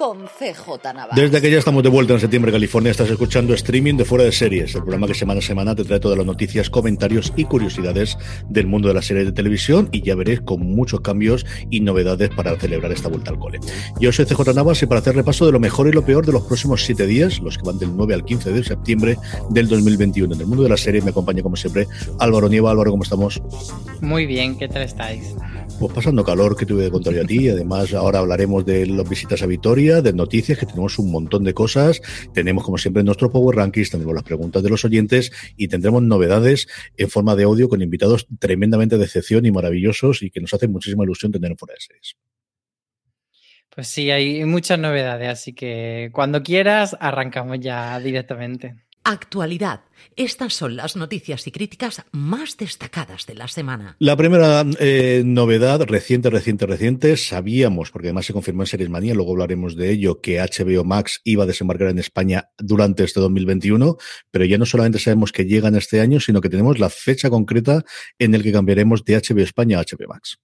con CJ Navas. Desde que ya estamos de vuelta en septiembre, California, estás escuchando streaming de Fuera de Series, el programa que semana a semana te trae todas las noticias, comentarios y curiosidades del mundo de las series de televisión y ya veréis con muchos cambios y novedades para celebrar esta vuelta al cole. Yo soy CJ Navas y para hacer repaso de lo mejor y lo peor de los próximos siete días, los que van del 9 al 15 de septiembre del 2021. En el mundo de las series me acompaña como siempre Álvaro Nieva. Álvaro, ¿cómo estamos? Muy bien, ¿qué tal estáis? Pues pasando calor que tuve de contar yo a ti. Además, ahora hablaremos de las visitas a Vitoria, de noticias, que tenemos un montón de cosas. Tenemos, como siempre, nuestro Power Rankings, tendremos las preguntas de los oyentes y tendremos novedades en forma de audio con invitados tremendamente de excepción y maravillosos y que nos hacen muchísima ilusión tener en fuera de series. Pues sí, hay muchas novedades, así que cuando quieras arrancamos ya directamente. Actualidad. Estas son las noticias y críticas más destacadas de la semana. La primera eh, novedad, reciente, reciente, reciente, sabíamos, porque además se confirmó en Series Manía, luego hablaremos de ello, que HBO Max iba a desembarcar en España durante este 2021, pero ya no solamente sabemos que llegan este año, sino que tenemos la fecha concreta en el que cambiaremos de HBO España a HBO Max.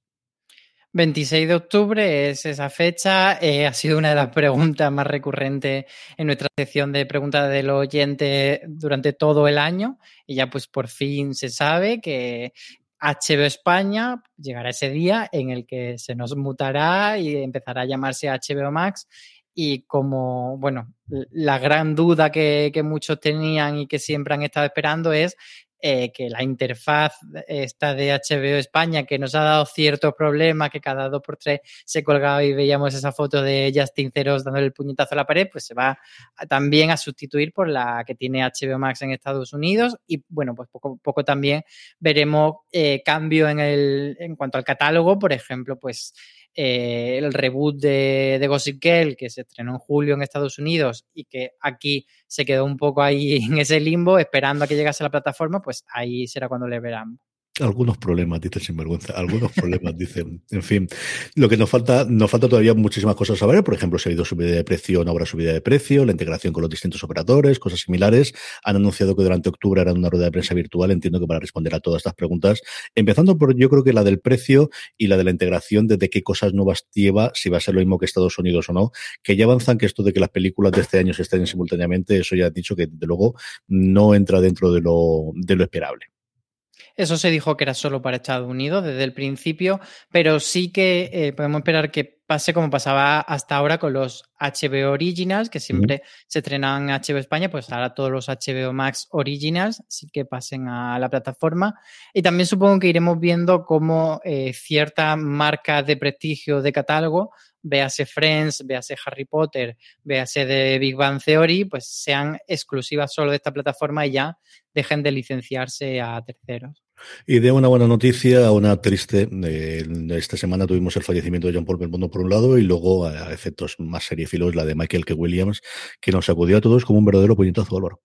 26 de octubre es esa fecha. Eh, ha sido una de las preguntas más recurrentes en nuestra sección de preguntas del oyente durante todo el año. Y ya pues por fin se sabe que HBO España llegará ese día en el que se nos mutará y empezará a llamarse HBO Max. Y como, bueno, la gran duda que, que muchos tenían y que siempre han estado esperando es eh, que la interfaz esta de HBO España, que nos ha dado ciertos problemas, que cada dos por tres se colgaba y veíamos esa foto de Justin Ceros dándole el puñetazo a la pared, pues se va a, también a sustituir por la que tiene HBO Max en Estados Unidos. Y bueno, pues poco, poco también veremos eh, cambio en, el, en cuanto al catálogo, por ejemplo, pues eh, el reboot de, de, Gossip Girl, que se estrenó en julio en Estados Unidos y que aquí se quedó un poco ahí en ese limbo, esperando a que llegase a la plataforma, pues ahí será cuando le verán. Algunos problemas, dice sinvergüenza. Algunos problemas, dicen. En fin, lo que nos falta, nos falta todavía muchísimas cosas a ver. Por ejemplo, se ha ido subida de precio, no habrá subida de precio, la integración con los distintos operadores, cosas similares. Han anunciado que durante octubre harán una rueda de prensa virtual. Entiendo que para responder a todas estas preguntas, empezando por yo creo que la del precio y la de la integración, de, de qué cosas nuevas lleva, si va a ser lo mismo que Estados Unidos o no, que ya avanzan que esto de que las películas de este año se estén simultáneamente, eso ya ha dicho que desde luego no entra dentro de lo, de lo esperable. Eso se dijo que era solo para Estados Unidos desde el principio, pero sí que eh, podemos esperar que pase como pasaba hasta ahora con los HBO Originals, que siempre mm. se estrenaban en HBO España, pues ahora todos los HBO Max Originals sí que pasen a la plataforma. Y también supongo que iremos viendo cómo eh, ciertas marcas de prestigio de catálogo, véase Friends, véase Harry Potter, véase de Big Bang Theory, pues sean exclusivas solo de esta plataforma y ya dejen de licenciarse a terceros. Y de una buena noticia a una triste. Eh, esta semana tuvimos el fallecimiento de John Paul Belmondo por un lado y luego a efectos más seriefilos la de Michael K. Williams, que nos sacudió a todos como un verdadero puñetazo, Álvaro.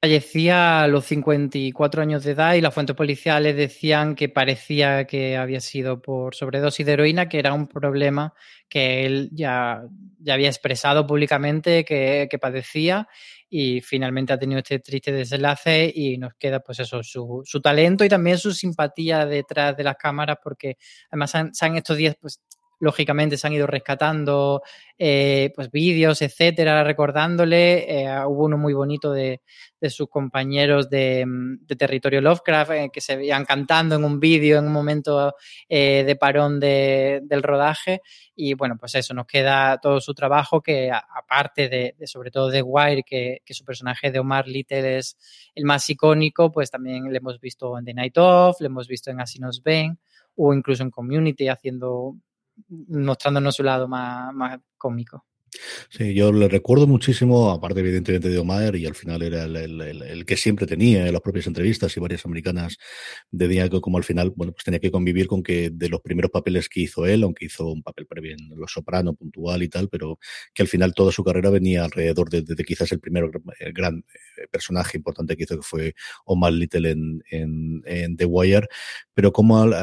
Fallecía a los 54 años de edad y las fuentes policiales decían que parecía que había sido por sobredosis de heroína, que era un problema que él ya, ya había expresado públicamente que padecía y finalmente ha tenido este triste desenlace y nos queda pues eso, su, su talento y también su simpatía detrás de las cámaras porque además han, han estos días pues lógicamente se han ido rescatando eh, pues vídeos, etcétera, recordándole. Eh, hubo uno muy bonito de, sus compañeros de, Territorio Lovecraft eh, que se veían cantando en un vídeo en un momento de parón del rodaje. Y bueno, pues eso, nos queda todo su trabajo que aparte de, sobre todo de Wire, que, que, su personaje de Omar Little es el más icónico, pues también le hemos visto en The Night Of, le hemos visto en Así nos ven o incluso en Community haciendo mostrándonos su lado más, más cómico. Sí, yo le recuerdo muchísimo, aparte evidentemente de Omar, y al final era el, que siempre tenía en las propias entrevistas y varias americanas de día que como al final, bueno, pues tenía que convivir con que de los primeros papeles que hizo él, aunque hizo un papel previo en Los Soprano, puntual y tal, pero que al final toda su carrera venía alrededor de, quizás el primer gran eh, personaje importante que hizo, que fue Omar Little en, en, The Wire, pero como al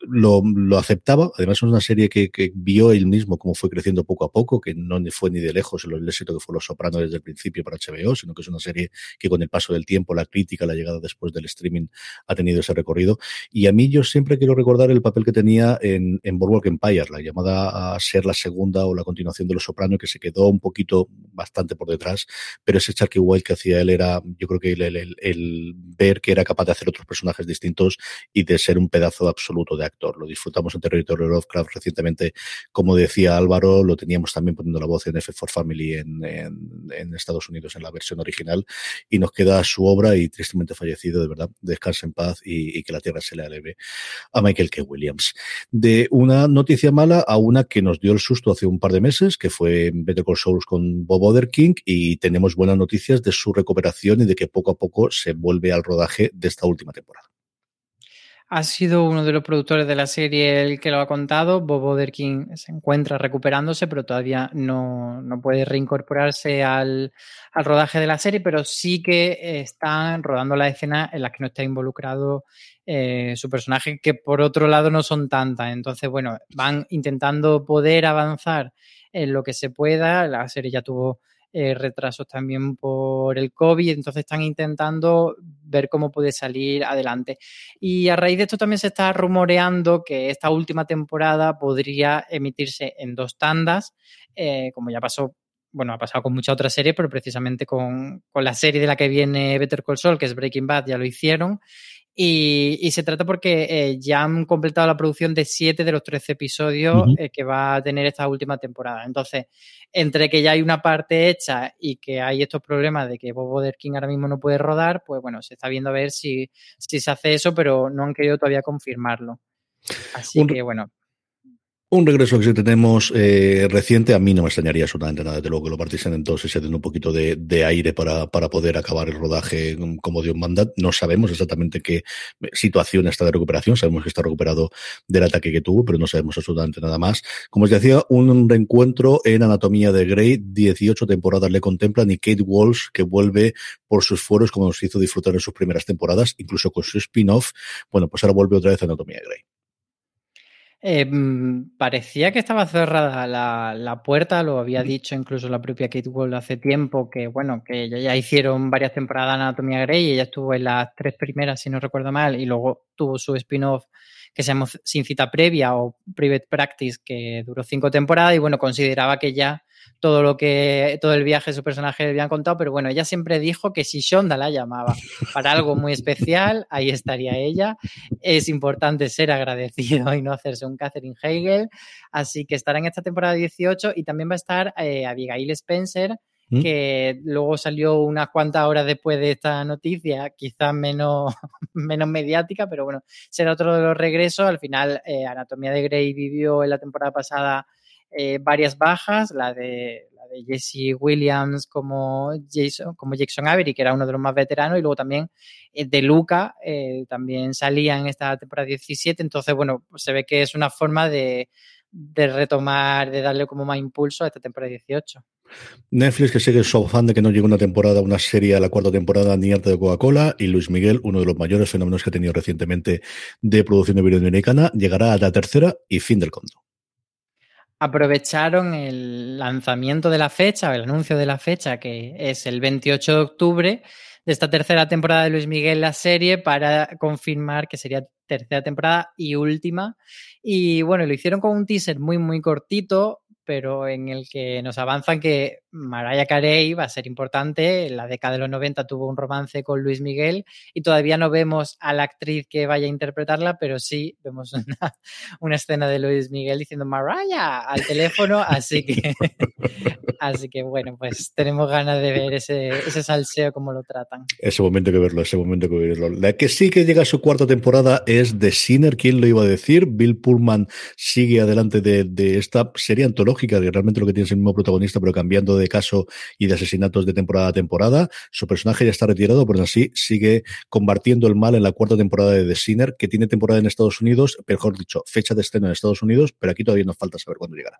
lo, lo, aceptaba. Además, es una serie que, que, vio él mismo cómo fue creciendo poco a poco, que no fue ni de lejos el éxito que fue Los Sopranos desde el principio para HBO, sino que es una serie que con el paso del tiempo, la crítica, la llegada después del streaming ha tenido ese recorrido. Y a mí yo siempre quiero recordar el papel que tenía en, en Boardwalk Empire, la llamada a ser la segunda o la continuación de Los Sopranos, que se quedó un poquito bastante por detrás, pero ese Chucky White que hacía él era, yo creo que el, el, el ver que era capaz de hacer otros personajes distintos y de ser un pedazo absoluto de actor. Lo disfrutamos en Territorio Lovecraft recientemente, como decía Álvaro, lo teníamos también poniendo la voz en F4 Family en, en, Estados Unidos en la versión original y nos queda su obra y tristemente fallecido, de verdad, descanse en paz y, que la tierra se le aleve a Michael K. Williams. De una noticia mala a una que nos dio el susto hace un par de meses, que fue Better Call Saul con Bob Oderking y tenemos buenas noticias de su recuperación y de que poco a poco se vuelve al rodaje de esta última temporada. Ha sido uno de los productores de la serie el que lo ha contado. Bob Oderkin se encuentra recuperándose, pero todavía no, puede reincorporarse al, rodaje de la serie, pero sí que están rodando la escena en las que no está involucrado eh, su personaje, que por otro lado no son tantas. Entonces, bueno, van intentando poder avanzar en lo que se pueda. La serie ya tuvo eh, retrasos también por el COVID, entonces están intentando ver cómo puede salir adelante. Y a raíz de esto también se está rumoreando que esta última temporada podría emitirse en dos tandas, eh, como ya pasó bueno, ha pasado con muchas otras series, pero precisamente con, con, la serie de la que viene Better Call Saul, que es Breaking Bad, ya lo hicieron. Y, se trata porque eh, ya han completado la producción de siete de los 13 episodios eh, que va a tener esta última temporada. Entonces, entre que ya hay una parte hecha y que hay estos problemas de que Bob King ahora mismo no puede rodar, pues bueno, se está viendo a ver si, si se hace eso, pero no han querido todavía confirmarlo. Así que bueno, un regreso que tenemos eh, reciente, a mí no me extrañaría absolutamente nada, de luego que lo partiesen en dos y den un poquito de, aire para, para, poder acabar el rodaje como de un mandat. No sabemos exactamente qué situación está de recuperación, sabemos que está recuperado del ataque que tuvo, pero no sabemos absolutamente nada más. Como os decía, un reencuentro en Anatomía de Grey, 18 temporadas le contemplan y Kate Walsh, que vuelve por sus foros como nos hizo disfrutar en sus primeras temporadas, incluso con su spin-off, bueno, pues ahora vuelve otra vez a Anatomía de Grey. Em, parecía que estaba cerrada la, puerta, lo había dicho incluso la propia Kate Wall hace tiempo, que bueno, que ya, hicieron varias temporadas de Anatomía Grey y ella estuvo en las tres primeras, si no recuerdo mal, y luego tuvo su spin-off que se llamó Sin Cita Previa o Private Practice, que duró cinco temporadas y bueno, consideraba que ya todo lo que, todo el viaje de su personaje le habían contado, pero bueno, ella siempre dijo que si Shonda la llamaba para algo muy especial, ahí estaría ella. Es importante ser agradecido y no hacerse un Catherine Hegel, así que estará en esta temporada 18 y también va a estar eh, Abigail Spencer, ¿Mm? que luego salió unas cuantas horas después de esta noticia, quizás menos, menos mediática, pero bueno, será otro de los regresos. Al final, eh, Anatomía de Grey vivió en la temporada pasada eh, varias bajas, la de, la de Jesse Williams como Jason, como Jackson Avery, que era uno de los más veteranos, y luego también eh, de Luca, eh, también salía en esta temporada 17, entonces, bueno, pues se ve que es una forma de, de retomar, de darle como más impulso a esta temporada 18. Netflix que sigue de que no llegue una temporada, una serie a la cuarta temporada ni arte de Coca-Cola y Luis Miguel, uno de los mayores fenómenos que ha tenido recientemente de producción americana, llegará a la tercera y fin del conto aprovecharon el lanzamiento de la fecha, el anuncio de la fecha, que es el 28 de octubre de esta tercera temporada de Luis Miguel, la serie, para confirmar que sería tercera temporada y última. Y bueno, lo hicieron con un teaser muy, muy cortito, pero en el que nos avanzan que Mariah Carey va a ser importante. En la década de los 90 tuvo un romance con Luis Miguel y todavía no vemos a la actriz que vaya a interpretarla, pero sí vemos una, una escena de Luis Miguel diciendo Mariah al teléfono, así que, así que bueno, pues tenemos ganas de ver ese, ese salseo, cómo lo tratan. Ese momento que verlo, ese momento que verlo. La que sí que llega a su cuarta temporada es The Sinner, ¿quién lo iba a decir? Bill Pullman sigue adelante de, de esta serie antológica que realmente lo que tiene es el mismo protagonista, pero cambiando de caso y de asesinatos de temporada a temporada. Su personaje ya está retirado, pero así sigue combatiendo el mal en la cuarta temporada de The Sinner, que tiene temporada en Estados Unidos, mejor dicho, fecha de estreno en Estados Unidos, pero aquí todavía nos falta saber cuándo llegará.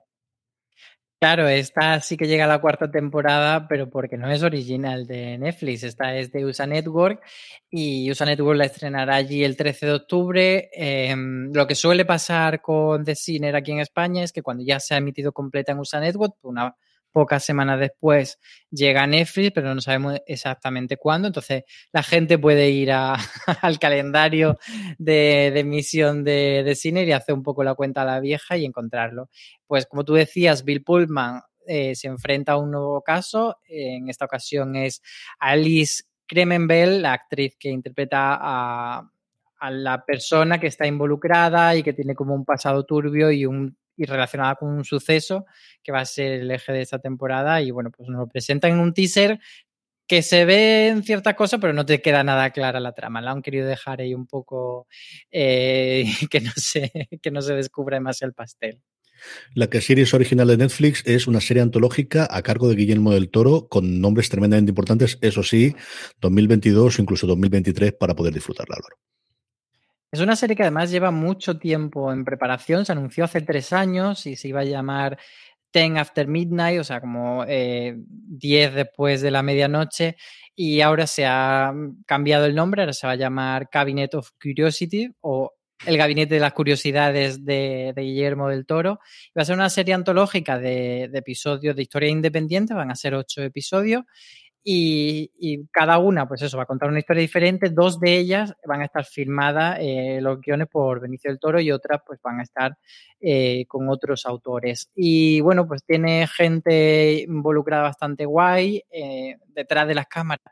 Claro, esta sí que llega a la cuarta temporada, pero porque no es original de Netflix, esta es de USA Network y USA Network la estrenará allí el 13 de octubre. Eh, lo que suele pasar con The Sinner aquí en España es que cuando ya se ha emitido completa en USA Network, una pocas semanas después llega Netflix, pero no sabemos exactamente cuándo. Entonces, la gente puede ir al calendario de, de emisión de, de cine y hacer un poco la cuenta a la vieja y encontrarlo. Pues, como tú decías, Bill Pullman eh, se enfrenta a un nuevo caso. En esta ocasión es Alice Kremenbell, la actriz que interpreta a la persona que está involucrada y que tiene como un pasado turbio y un y relacionada con un suceso que va a ser el eje de esta temporada. Y bueno, pues nos lo presentan en un teaser que se ve en ciertas cosas, pero no te queda nada clara la trama. La han querido dejar ahí un poco eh, que, no se, que no se descubra más el pastel. La que serie es original de Netflix es una serie antológica a cargo de Guillermo del Toro con nombres tremendamente importantes, eso sí, 2022 o incluso 2023 para poder disfrutarla, Álvaro. Es una serie que además lleva mucho tiempo en preparación. Se anunció hace tres años y se iba a llamar Ten After Midnight, o sea, como eh, 10 después de la medianoche. Y ahora se ha cambiado el nombre, ahora se va a llamar Cabinet of Curiosity o El Gabinete de las Curiosidades de, de Guillermo del Toro. Va a ser una serie antológica de, de episodios de historia independiente, van a ser ocho episodios y, cada una, pues eso, va a contar una historia diferente. Dos de ellas van a estar filmadas, eh, los guiones por Benicio del Toro y otras pues van a estar eh, con otros autores. Y bueno, pues tiene gente involucrada bastante guay eh, detrás de las cámaras.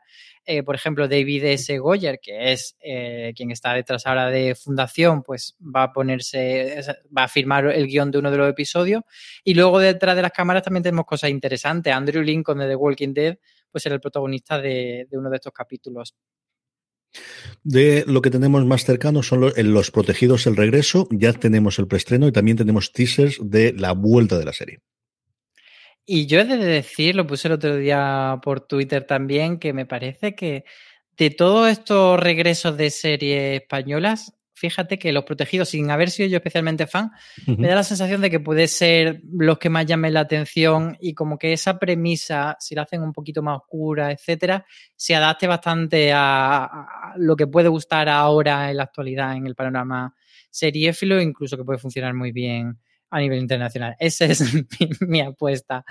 Por ejemplo, David S. Goyer, que es quien está detrás ahora de Fundación, pues va a ponerse, va a firmar el guion de uno de los episodios. Y luego detrás de las cámaras también tenemos cosas interesantes. Andrew Lincoln de The Walking Dead, pues era el protagonista de, de uno de estos capítulos. De lo que tenemos más cercano son los, en los protegidos el regreso, ya tenemos el preestreno y también tenemos teasers de la vuelta de la serie. Y yo he de decir, lo puse el otro día por Twitter también, que me parece que de todos estos regresos de series españolas, fíjate que Los Protegidos, sin haber sido yo especialmente fan, uh -huh. me da la sensación de que puede ser los que más llamen la atención y como que esa premisa, si la hacen un poquito más oscura, etcétera, se adapte bastante a, a lo que puede gustar ahora en la actualidad en el panorama seriéfilo, incluso que puede funcionar muy bien a nivel internacional. Esa es mi, mi, apuesta.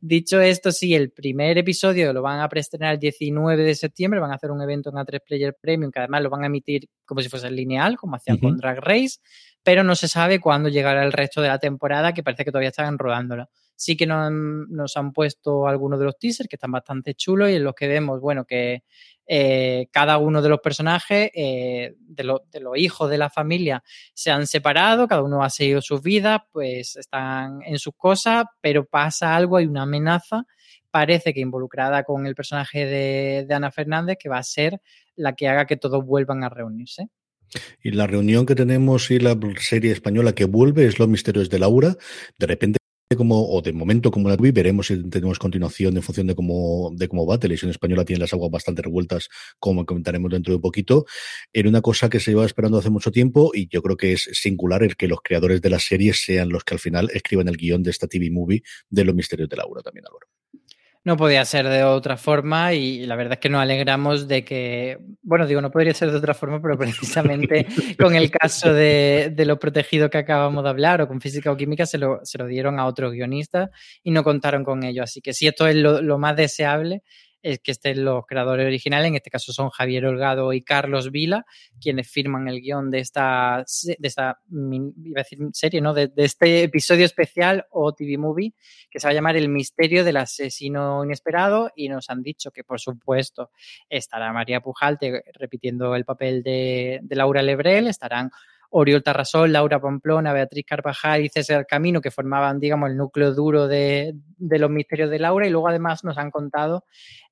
Dicho esto, sí, el primer episodio lo van a preestrenar el 19 de septiembre, van a hacer un evento en A3 Player Premium, que además lo van a emitir como si fuese lineal, como hacían uh -huh. con Drag Race, pero no se sabe cuándo llegará el resto de la temporada, que parece que todavía están rodándola. Sí que nos, han puesto algunos de los teasers que están bastante chulos y en los que vemos, bueno, que eh, cada uno de los personajes, eh, de, lo, los hijos de la familia, se han separado, cada uno ha seguido sus vidas, pues están en sus cosas, pero pasa algo, hay una amenaza, parece que involucrada con el personaje de, de Ana Fernández, que va a ser la que haga que todos vuelvan a reunirse. Y la reunión que tenemos y la serie española que vuelve es Los Misterios de Laura. De repente como, o de momento como la vi, veremos si tenemos continuación en función de cómo, de cómo va. Televisión Española tiene las aguas bastante revueltas, como comentaremos dentro de poquito. Era una cosa que se lleva esperando hace mucho tiempo y yo creo que es singular el que los creadores de la serie sean los que al final escriban el guion de esta TV movie de Los Misterios de Laura también, Álvaro. No podía ser de otra forma y la verdad es que nos alegramos de que, bueno, digo, no podría ser de otra forma, pero precisamente con el caso de, de, lo protegido que acabamos de hablar o con física o química se lo, se lo dieron a otros guionistas y no contaron con ello. Así que si esto es lo, lo más deseable, es que estén los creadores originales, en este caso son Javier Holgado y Carlos Vila, quienes firman el guion de esta, de esta iba a decir serie, ¿no? De, este episodio especial o TV Movie que se va a llamar El misterio del asesino inesperado y nos han dicho que, por supuesto, estará María Pujalte repitiendo el papel de, de Laura Lebrel, estarán Oriol Tarrasol, Laura Pamplona, Beatriz Carvajal y César Camino, que formaban, digamos, el núcleo duro de, los misterios de Laura. Y luego, además, nos han contado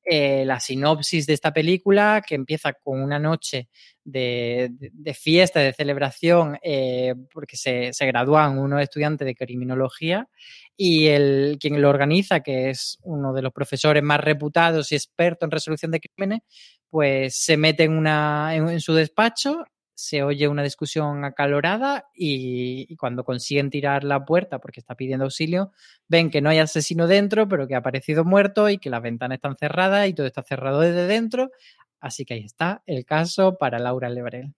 eh, la sinopsis de esta película, que empieza con una noche de, fiesta, de celebración, eh, porque se, gradúan unos estudiantes de criminología y el, quien lo organiza, que es uno de los profesores más reputados y expertos en resolución de crímenes, pues se mete en, una, en su despacho se oye una discusión acalorada y, cuando consiguen tirar la puerta porque está pidiendo auxilio, ven que no hay asesino dentro, pero que ha aparecido muerto y que las ventanas están cerradas y todo está cerrado desde dentro. Así que ahí está el caso para Laura Lebrel.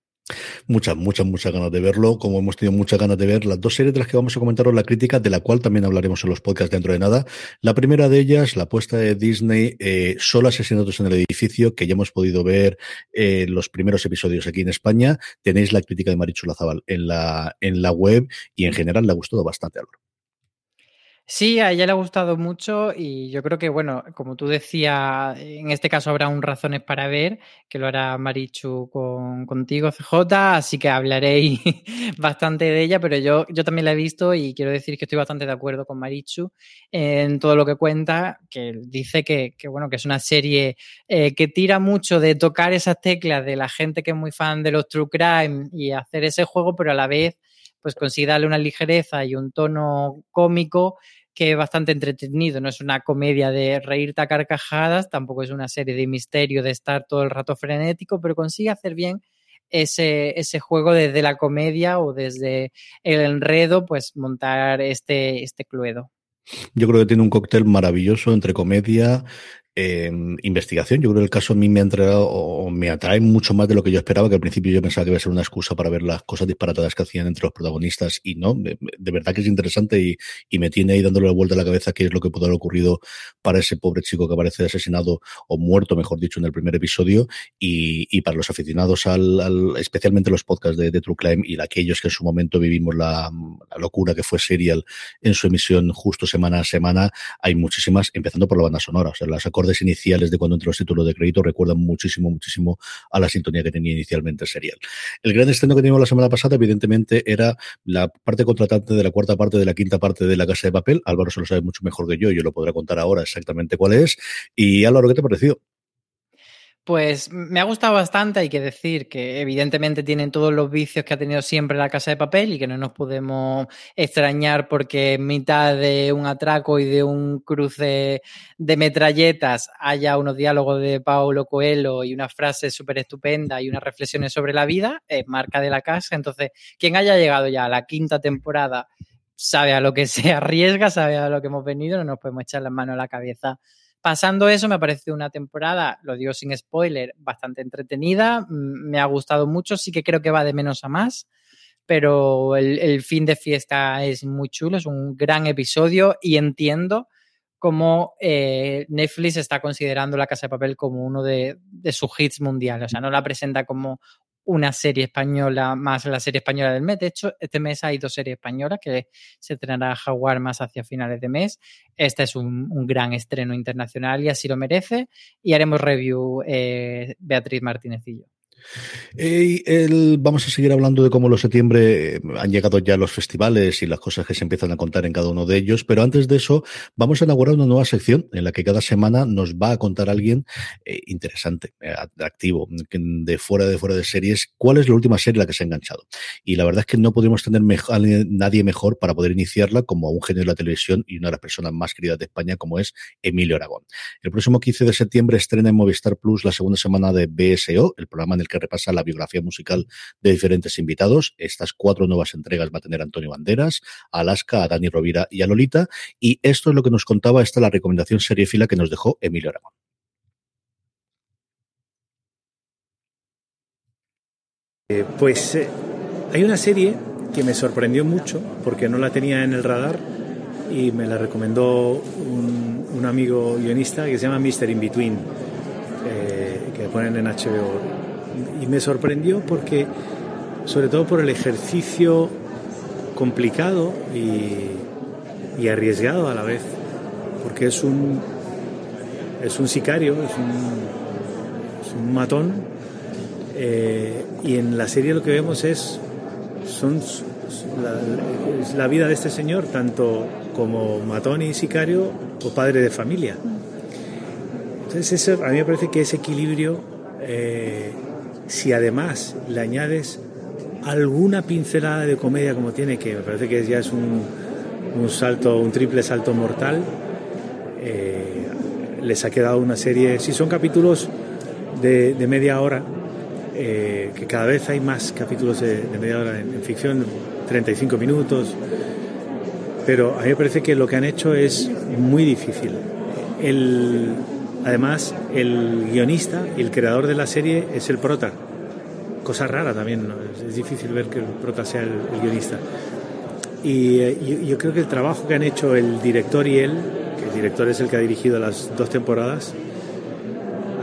Muchas, muchas, muchas ganas de verlo, como hemos tenido muchas ganas de ver las dos series de las que vamos a comentaros la crítica, de la cual también hablaremos en los podcasts dentro de nada. La primera de ellas, la apuesta de Disney, eh, solo asesinatos en el edificio, que ya hemos podido ver eh, los primeros episodios aquí en España. Tenéis la crítica de Marichu Lazabal en la, en la web y en general le ha gustado bastante, Álvaro. Sí, a ella le ha gustado mucho y yo creo que, bueno, como tú decías, en este caso habrá un razones para ver, que lo hará Marichu con, contigo, CJ, así que hablaréis bastante de ella, pero yo, yo también la he visto y quiero decir que estoy bastante de acuerdo con Marichu en todo lo que cuenta, que dice que, que bueno, que es una serie eh, que tira mucho de tocar esas teclas de la gente que es muy fan de los true crime y hacer ese juego, pero a la vez pues consigue darle una ligereza y un tono cómico que es bastante entretenido. No es una comedia de reírte a carcajadas, tampoco es una serie de misterio de estar todo el rato frenético, pero consigue hacer bien ese, ese juego desde la comedia o desde el enredo, pues montar este, este cluedo. Yo creo que tiene un cóctel maravilloso entre comedia, eh, investigación. Yo creo que el caso a mí me ha entregado o me atrae mucho más de lo que yo esperaba, que al principio yo pensaba que iba a ser una excusa para ver las cosas disparatadas que hacían entre los protagonistas y no, de, de verdad que es interesante y, me tiene ahí dándole la vuelta a la cabeza qué es lo que pudo haber ocurrido para ese pobre chico que aparece asesinado o muerto, mejor dicho, en el primer episodio. Y, para los aficionados al, al, especialmente los podcasts de, True Crime y aquellos que en su momento vivimos la, la locura que fue Serial en su emisión justo semana a semana, hay muchísimas, empezando por la banda sonora, o sea, las iniciales de cuando entró los títulos de crédito recuerdan muchísimo, muchísimo a la sintonía que tenía inicialmente el serial. El gran estreno que teníamos la semana pasada, evidentemente, era la parte contratante de la cuarta parte de la quinta parte de la Casa de Papel. Álvaro se lo sabe mucho mejor que yo, yo lo podré contar ahora exactamente cuál es. Y Álvaro, ¿qué te ha parecido? Pues me ha gustado bastante, hay que decir que evidentemente tienen todos los vicios que ha tenido siempre la casa de papel y que no nos podemos extrañar porque en mitad de un atraco y de un cruce de metralletas haya unos diálogos de Paulo Coelho y una frase súper estupenda y unas reflexiones sobre la vida, es marca de la casa. Entonces, quien haya llegado ya a la quinta temporada sabe a lo que se arriesga, sabe a lo que hemos venido, no nos podemos echar las manos a la cabeza Pasando eso, me parece una temporada, lo digo sin spoiler, bastante entretenida. Me ha gustado mucho, sí que creo que va de menos a más, pero el, el fin de fiesta es muy chulo, es un gran episodio y entiendo cómo eh, Netflix está considerando La Casa de Papel como uno de, de sus hits mundiales. O sea, no la presenta como una serie española más la serie española del mes. De hecho, este mes hay dos series españolas que se estrenará Jaguar más hacia finales de mes. Este es un, gran estreno internacional y así lo merece. Y haremos review eh, Beatriz Martínez y yo. Eh, el, vamos a seguir hablando de cómo los septiembre han llegado ya los festivales y las cosas que se empiezan a contar en cada uno de ellos, pero antes de eso vamos a inaugurar una nueva sección en la que cada semana nos va a contar alguien eh, interesante, eh, activo, de fuera de fuera de series, cuál es la última serie la que se ha enganchado. Y la verdad es que no podríamos tener mejor, a nadie mejor para poder iniciarla como a un genio de la televisión y una de las personas más queridas de España como es Emilio Aragón. El próximo 15 de septiembre estrena en Movistar Plus la segunda semana de BSO, el programa en el que repasa la biografía musical de diferentes invitados. Estas cuatro nuevas entregas va a tener Antonio Banderas, Alaska, a Dani Rovira y a Lolita. Y esto es lo que nos contaba, esta la recomendación seriefila que nos dejó Emilio Aragón. Eh, pues eh, hay una serie que me sorprendió mucho porque no la tenía en el radar y me la recomendó un, un amigo guionista que se llama Mr. In Between eh, que ponen en HBO. Y me sorprendió porque, sobre todo por el ejercicio complicado y, arriesgado a la vez, porque es un, es un sicario, es un, matón, eh, y en la serie lo que vemos es, son, la vida de este señor, tanto como matón y sicario o padre de familia. Entonces eso, a mí me parece que ese equilibrio, eh, si además le añades alguna pincelada de comedia como tiene, que me parece que ya es un, un salto, un triple salto mortal, eh, les ha quedado una serie, si son capítulos de, media hora, eh, que cada vez hay más capítulos de, de media hora en, en, ficción, 35 minutos, pero a mí me parece que lo que han hecho es muy difícil. El, además, el guionista y el creador de la serie es el prota, cosa rara también, ¿no? es, difícil ver que el prota sea el, el guionista. Y eh, yo, yo creo que el trabajo que han hecho el director y él, que el director es el que ha dirigido las dos temporadas,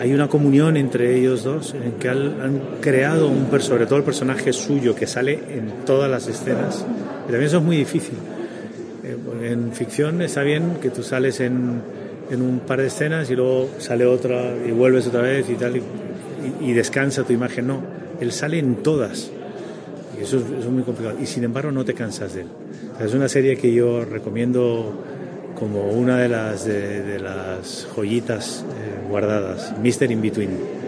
hay una comunión entre ellos dos en que han, han, creado un sobre todo el personaje suyo que sale en todas las escenas y también eso es muy difícil eh, en ficción está bien que tú sales en, en, un par de escenas y luego sale otra y vuelves otra vez y tal y, descansa tu imagen. No él sale en todas. Y eso es, muy complicado. Y sin embargo no te cansas de él. Es una serie que yo recomiendo como una de las, de, de las joyitas eh, guardadas, Mister In Between.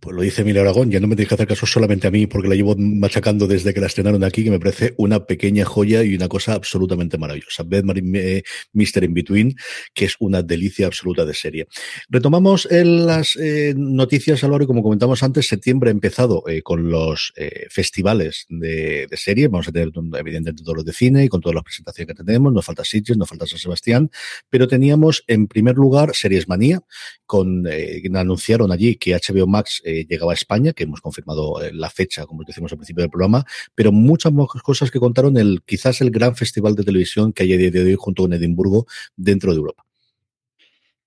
Pues lo dice Emilio Aragón, ya no me tenéis que hacer caso solamente a mí porque la llevo machacando desde que la estrenaron aquí, que me parece una pequeña joya y una cosa absolutamente maravillosa. Bed eh, Mr. In Between, que es una delicia absoluta de serie. Retomamos las eh, noticias, Álvaro, y como comentamos antes, septiembre ha empezado eh, con los eh, festivales de, de, serie. Vamos a tener, evidentemente, todos los de cine y con todas las presentaciones que tenemos. Nos falta Sitges, nos falta San Sebastián, pero teníamos en primer lugar Series Manía, con, eh, anunciaron allí que HBO Max eh, llegaba a España, que hemos confirmado eh, la fecha, como decimos al principio del programa, pero muchas más cosas que contaron el quizás el gran festival de televisión que hay a día de hoy junto con Edimburgo dentro de Europa.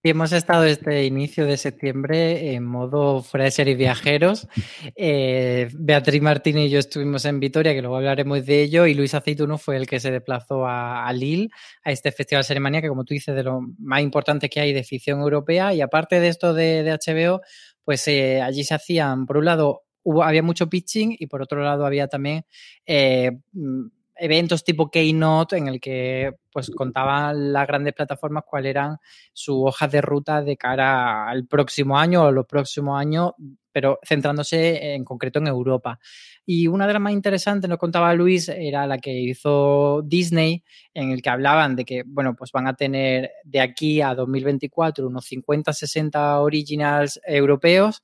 Y hemos estado este inicio de septiembre en modo fuera de serie viajeros. Eh, Beatriz Martínez y yo estuvimos en Vitoria, que luego hablaremos de ello, y Luis Aceituno fue el que se desplazó a, a Lille, a este Festival Seremania, que como tú dices, de lo más importante que hay de ficción europea. Y aparte de esto de, de HBO, pues eh, allí se hacían, por un lado, hubo, había mucho pitching y por otro lado había también eh, eventos tipo Keynote en el que pues contaban las grandes plataformas cuáles eran sus hojas de ruta de cara al próximo año o los próximos años, pero centrándose en concreto en Europa. Y una de las más interesantes, nos contaba Luis, era la que hizo Disney, en el que hablaban de que, bueno, pues van a tener de aquí a 2024 unos 50, 60 originals europeos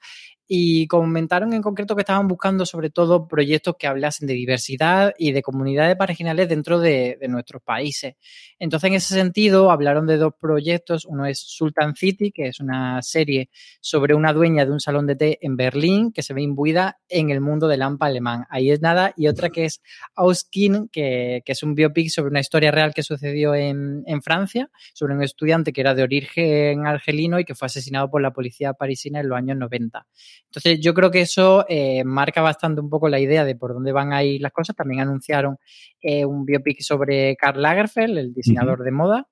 y comentaron en concreto que estaban buscando sobre todo proyectos que hablasen de diversidad y de comunidades marginales dentro de, de, nuestros países. Entonces, en ese sentido, hablaron de dos proyectos. Uno es Sultan City, que es una serie sobre una dueña de un salón de té en Berlín que se ve imbuida en el mundo del AMPA alemán. Ahí es nada. Y otra que es Auskin, que, que es un biopic sobre una historia real que sucedió en, en Francia, sobre un estudiante que era de origen argelino y que fue asesinado por la policía parisina en los años 90. Entonces, yo creo que eso eh, marca bastante un poco la idea de por dónde van a ir las cosas. También anunciaron eh, un biopic sobre Karl Lagerfeld, el diseñador uh -huh. de moda.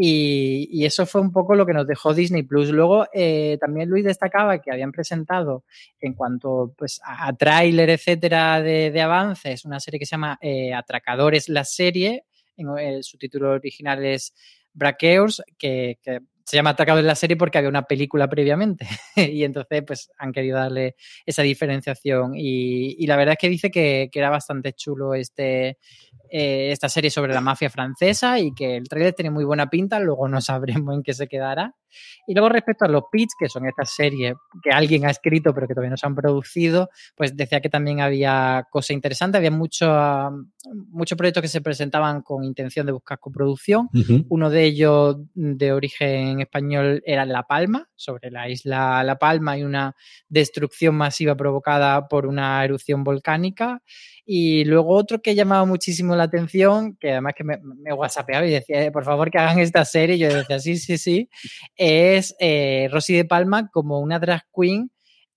Y, y, eso fue un poco lo que nos dejó Disney Plus. Luego, eh, también Luis destacaba que habían presentado, en cuanto pues, a, a tráiler, etcétera, de, de, avances, una serie que se llama eh, Atracadores, la serie. En, su título original es Braqueos, que, que se llama Atracado en la serie porque había una película previamente y entonces pues han querido darle esa diferenciación y, y la verdad es que dice que, que era bastante chulo este, eh, esta serie sobre la mafia francesa y que el trailer tiene muy buena pinta, luego no sabremos en qué se quedará. Y luego respecto a los pitch, que son estas series que alguien ha escrito pero que todavía no se han producido, pues decía que también había cosas interesantes, había muchos mucho proyectos que se presentaban con intención de buscar coproducción. Uh -huh. Uno de ellos de origen español era La Palma, sobre la isla La Palma y una destrucción masiva provocada por una erupción volcánica. Y luego otro que llamaba muchísimo la atención, que además que me, me whatsappeaba y decía, eh, por favor que hagan esta serie, y yo decía, sí, sí, sí, es eh, Rosy de Palma como una drag queen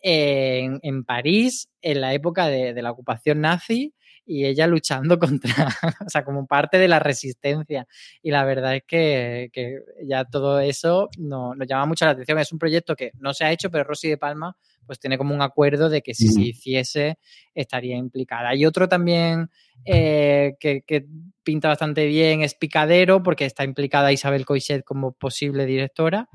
en, París en la época de la ocupación nazi y ella luchando contra, o sea, como parte de la resistencia. Y la verdad es que, que ya todo eso no, nos llama mucho la atención. Es un proyecto que no se ha hecho, pero Rosy de Palma pues tiene como un acuerdo de que si se hiciese estaría implicada. Y otro también eh, que, que, pinta bastante bien es Picadero, porque está implicada Isabel Coixet como posible directora.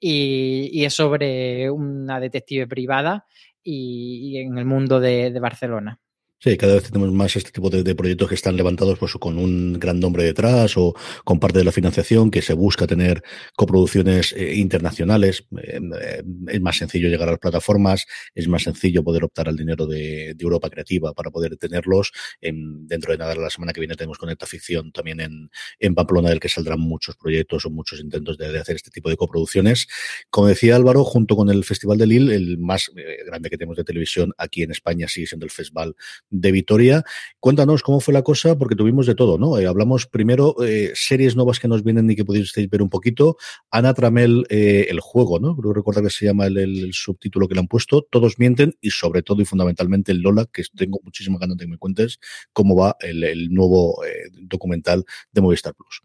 Y, y es sobre una detective privada y, y en el mundo de, de Barcelona. Sí, cada vez tenemos más este tipo de, proyectos que están levantados pues, con un gran nombre detrás o con parte de la financiación, que se busca tener coproducciones eh, internacionales. Eh, eh, es más sencillo llegar a las plataformas, es más sencillo poder optar al dinero de, Europa Creativa para poder tenerlos. En, dentro de nada, la semana que viene tenemos Conecta Ficción también en, Pamplona, del que saldrán muchos proyectos o muchos intentos de, de, hacer este tipo de coproducciones. Como decía Álvaro, junto con el Festival de Lille, el más grande que tenemos de televisión aquí en España sigue siendo el Festival de Vitoria. Cuéntanos cómo fue la cosa, porque tuvimos de todo, ¿no? Eh, hablamos primero eh, series nuevas que nos vienen y que pudisteis ver un poquito. Ana Tramel, eh, el juego, ¿no? Creo recordar que se llama el, el, subtítulo que le han puesto. Todos mienten y sobre todo y fundamentalmente el Lola, que tengo muchísima ganas de que me cuentes cómo va el, el nuevo documental de Movistar Plus.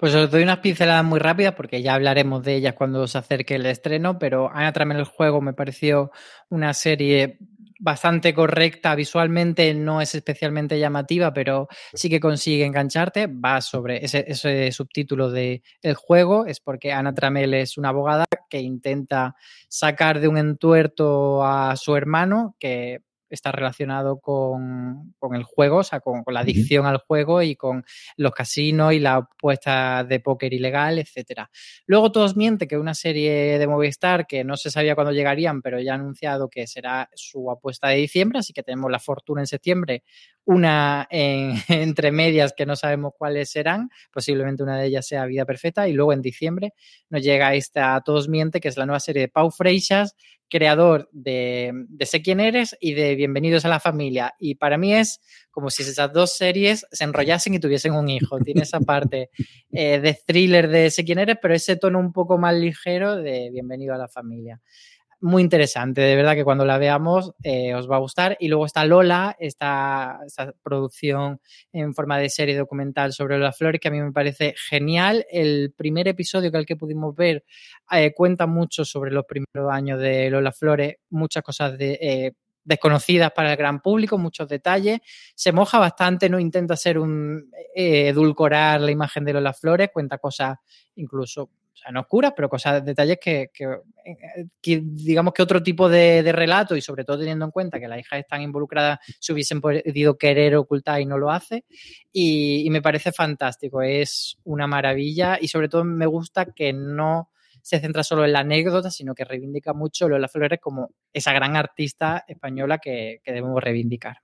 Pues os doy unas pinceladas muy rápidas porque ya hablaremos de ellas cuando se acerque el estreno, pero Ana Tramel el juego me pareció una serie bastante correcta visualmente, no es especialmente llamativa, pero sí que consigue engancharte. Va sobre ese, subtítulo de el juego, es porque Ana Tramel es una abogada que intenta sacar de un entuerto a su hermano, que está relacionado con, con el juego, o sea, con, con la adicción al juego y con los casinos y la apuesta de póker ilegal, etcétera. Luego Todos Miente, que una serie de Movistar que no se sabía cuándo llegarían, pero ya ha anunciado que será su apuesta de diciembre, así que tenemos la fortuna en septiembre, una en, entre medias que no sabemos cuáles serán, posiblemente una de ellas sea Vida Perfecta, y luego en diciembre nos llega esta Todos Miente, que es la nueva serie de Pau Freixas, creador de, de, Sé quién eres y de Bienvenidos a la familia. Y para mí es como si esas dos series se enrollasen y tuviesen un hijo. Tiene esa parte eh, de thriller de Sé quién eres, pero ese tono un poco más ligero de Bienvenido a la familia muy interesante, de verdad que cuando la veamos eh, os va a gustar. Y luego está Lola, esta, esta, producción en forma de serie documental sobre Lola Flores, que a mí me parece genial. El primer episodio que el que pudimos ver eh, cuenta mucho sobre los primeros años de Lola Flores, muchas cosas de... Eh, desconocidas para el gran público, muchos detalles. Se moja bastante, no intenta ser un edulcorar la imagen de Lola Flores, cuenta cosas incluso sea, no oscuras, pero cosas, detalles que, que, que, digamos que otro tipo de, de, relato y sobre todo teniendo en cuenta que las hijas están involucradas se hubiesen podido querer ocultar y no lo hace y, y me parece fantástico, es una maravilla y sobre todo me gusta que no se centra solo en la anécdota, sino que reivindica mucho Lola Flores como esa gran artista española que, que debemos reivindicar.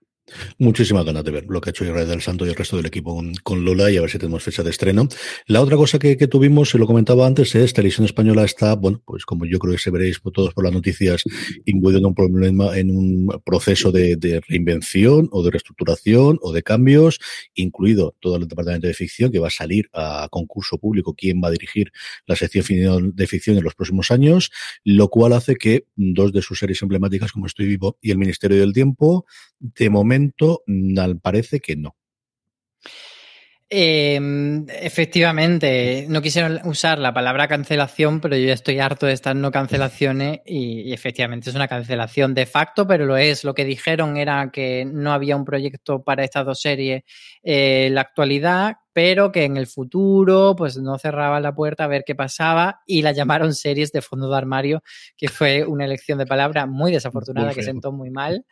Muchísimas ganas de ver lo que ha hecho Israel del Santo y el resto del equipo con, Lola y a ver si tenemos fecha de estreno. La otra cosa que, tuvimos, se lo comentaba antes, es Televisión Española está, bueno, pues como yo creo que se veréis todos por las noticias, imbuido en un problema, en un proceso de, de, reinvención o de reestructuración o de cambios, incluido todo el departamento de ficción que va a salir a concurso público quién va a dirigir la sección de ficción en los próximos años, lo cual hace que dos de sus series emblemáticas como Estoy Vivo y El Ministerio del Tiempo, de momento momento parece que no. Eh, efectivamente, no quisiera usar la palabra cancelación, pero yo ya estoy harto de estas no cancelaciones y, efectivamente es una cancelación de facto, pero lo es. Lo que dijeron era que no había un proyecto para estas dos series en la actualidad, pero que en el futuro pues no cerraba la puerta a ver qué pasaba y la llamaron series de fondo de armario, que fue una elección de palabra muy desafortunada, que sentó muy mal.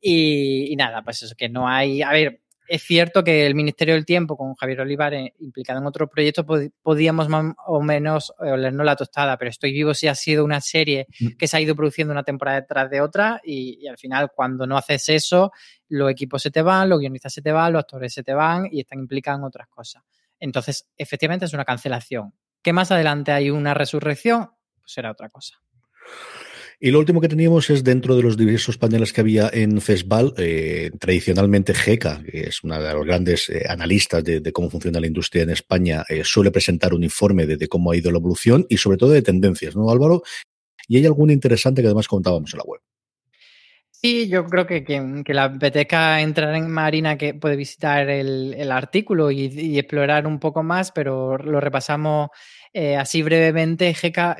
Y, y nada, pues eso, que no hay... A ver, es cierto que el Ministerio del Tiempo, con Javier Olivares implicado en otros proyectos, pod podíamos más o menos olernos la tostada, pero Estoy Vivo sí ha sido una serie que se ha ido produciendo una temporada detrás de otra y, y, al final cuando no haces eso, los equipos se te van, los guionistas se te van, los actores se te van y están implicados en otras cosas. Entonces, efectivamente es una cancelación. ¿Que más adelante hay una resurrección? Pues será otra cosa. Y lo último que teníamos es dentro de los diversos paneles que había en FESBAL, eh, tradicionalmente GECA, que es una de los grandes eh, analistas de, cómo funciona la industria en España, eh, suele presentar un informe de, cómo ha ido la evolución y sobre todo de tendencias, ¿no, Álvaro? Y hay alguna interesante que además contábamos en la web. Sí, yo creo que quien que la apetezca entrar en Marina que puede visitar el, artículo y, explorar un poco más, pero lo repasamos así brevemente. GECA,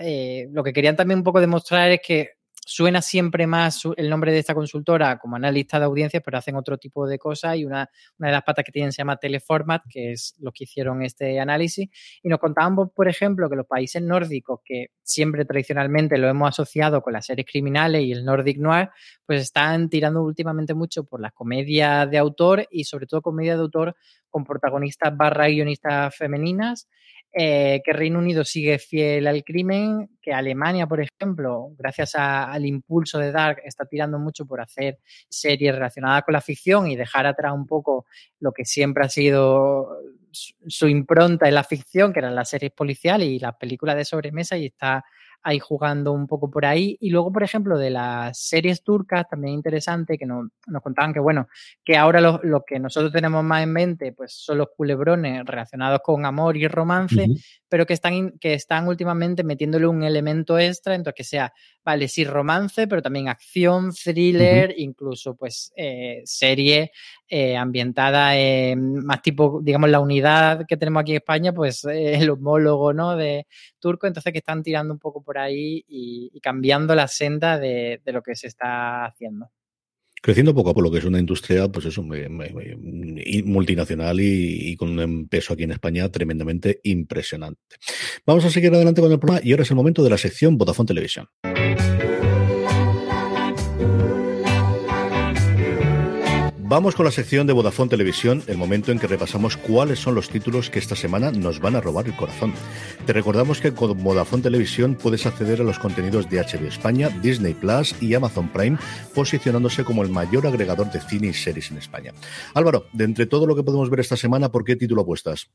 lo que querían también un poco demostrar es que suena siempre más el nombre de esta consultora como analista de audiencias, pero hacen otro tipo de cosas y una, una de las patas que tienen se llama Teleformat, que es lo que hicieron este análisis. Y nos contaban, por ejemplo, que los países nórdicos, que siempre tradicionalmente lo hemos asociado con las series criminales y el Nordic Noir, pues están tirando últimamente mucho por las comedias de autor y sobre todo comedias de autor con protagonistas barra guionistas femeninas eh, que Reino Unido sigue fiel al crimen, que Alemania, por ejemplo, gracias al impulso de Dark, está tirando mucho por hacer series relacionadas con la ficción y dejar atrás un poco lo que siempre ha sido su impronta en la ficción, que eran las series policiales y las películas de sobremesa, y está ahí jugando un poco por ahí. Y luego, por ejemplo, de las series turcas, también interesante, que nos, contaban que, bueno, que ahora lo, que nosotros tenemos más en mente, pues son los culebrones relacionados con amor y romance, pero que están, que están últimamente metiéndole un elemento extra, entonces que sea, vale, sí, romance, pero también acción, thriller, incluso, pues, eh, serie eh, ambientada en más tipo, digamos, la unidad que tenemos aquí en España, pues el homólogo, ¿no? De turco, entonces que están tirando un poco por ahí y, cambiando la senda de, lo que se está haciendo creciendo poco a poco, lo que es una industria, pues eso, multinacional y, con un peso aquí en España tremendamente impresionante. Vamos a seguir adelante con el programa y ahora es el momento de la sección Vodafone Televisión. Vamos con la sección de Vodafone Televisión, el momento en que repasamos cuáles son los títulos que esta semana nos van a robar el corazón. Te recordamos que con Vodafone Televisión puedes acceder a los contenidos de HBO España, Disney Plus y Amazon Prime, posicionándose como el mayor agregador de cine y series en España. Álvaro, de entre todo lo que podemos ver esta semana, ¿por qué título apuestas?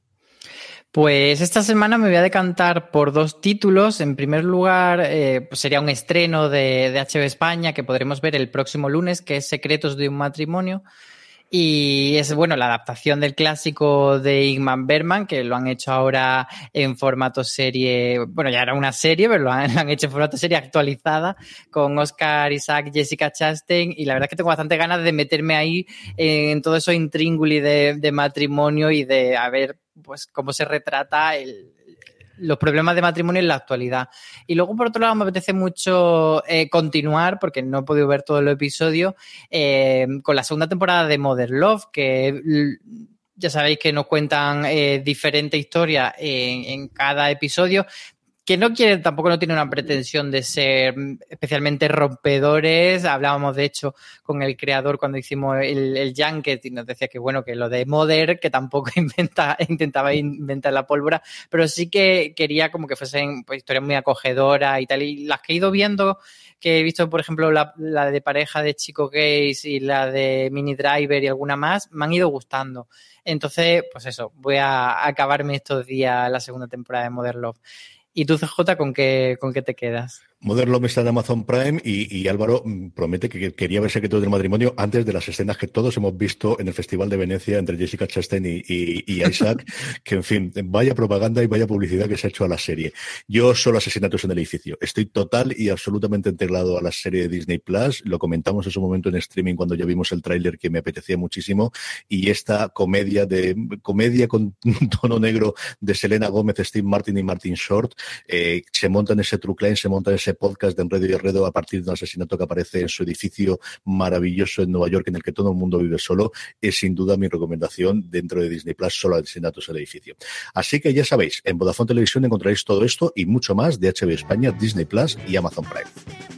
Pues esta semana me voy a decantar por dos títulos. En primer lugar, eh, pues sería un estreno de, de HBO España que podremos ver el próximo lunes, que es Secretos de un matrimonio. Y es, bueno, la adaptación del clásico de Ingman Berman, que lo han hecho ahora en formato serie, bueno, ya era una serie, pero lo han, hecho en formato serie actualizada, con Oscar Isaac, Jessica Chastain, y la verdad es que tengo bastante ganas de meterme ahí en todo eso intrínguli de, de matrimonio y de a ver pues cómo se retrata el, los problemas de matrimonio en la actualidad. Y luego, por otro lado, me apetece mucho eh, continuar, porque no he podido ver todo el episodio, eh, con la segunda temporada de Modern Love, que ya sabéis que nos cuentan eh, diferentes historias en, cada episodio que no quiere, tampoco no tiene una pretensión de ser especialmente rompedores. Hablábamos, de hecho, con el creador cuando hicimos el, el Junket y nos decía que, bueno, que lo de Modern, que tampoco inventa, intentaba inventar la pólvora, pero sí que quería como que fuesen pues, historias muy acogedoras y tal. Y las que he ido viendo, que he visto, por ejemplo, la, la de pareja de Chico Gays y la de Mini Driver y alguna más, me han ido gustando. Entonces, pues eso, voy a acabarme estos días la segunda temporada de Modern Love. ¿Y tú, CJ, con qué, con qué te quedas? Modern Love está en Amazon Prime y, Álvaro mm, promete que quería ver Secretos del Matrimonio antes de las escenas que todos hemos visto en el Festival de Venecia entre Jessica Chastain y, Isaac, que en fin, vaya propaganda y vaya publicidad que se ha hecho a la serie. Yo solo asesinatos en el edificio. Estoy total y absolutamente integrado a la serie de Disney Plus. Lo comentamos en su momento en streaming cuando ya vimos el tráiler que me apetecía muchísimo y esta comedia de comedia con tono negro de Selena Gómez, Steve Martin y Martin Short eh, se monta en ese true crime, se monta en podcast de Enredo y Enredo a partir de un asesinato que aparece en su edificio maravilloso en Nueva York en el que todo el mundo vive solo, es sin duda mi recomendación dentro de Disney Plus, solo asesinatos en el edificio. Así que ya sabéis, en Vodafone Televisión encontraréis todo esto y mucho más de HBO España, Disney Plus y Amazon Prime.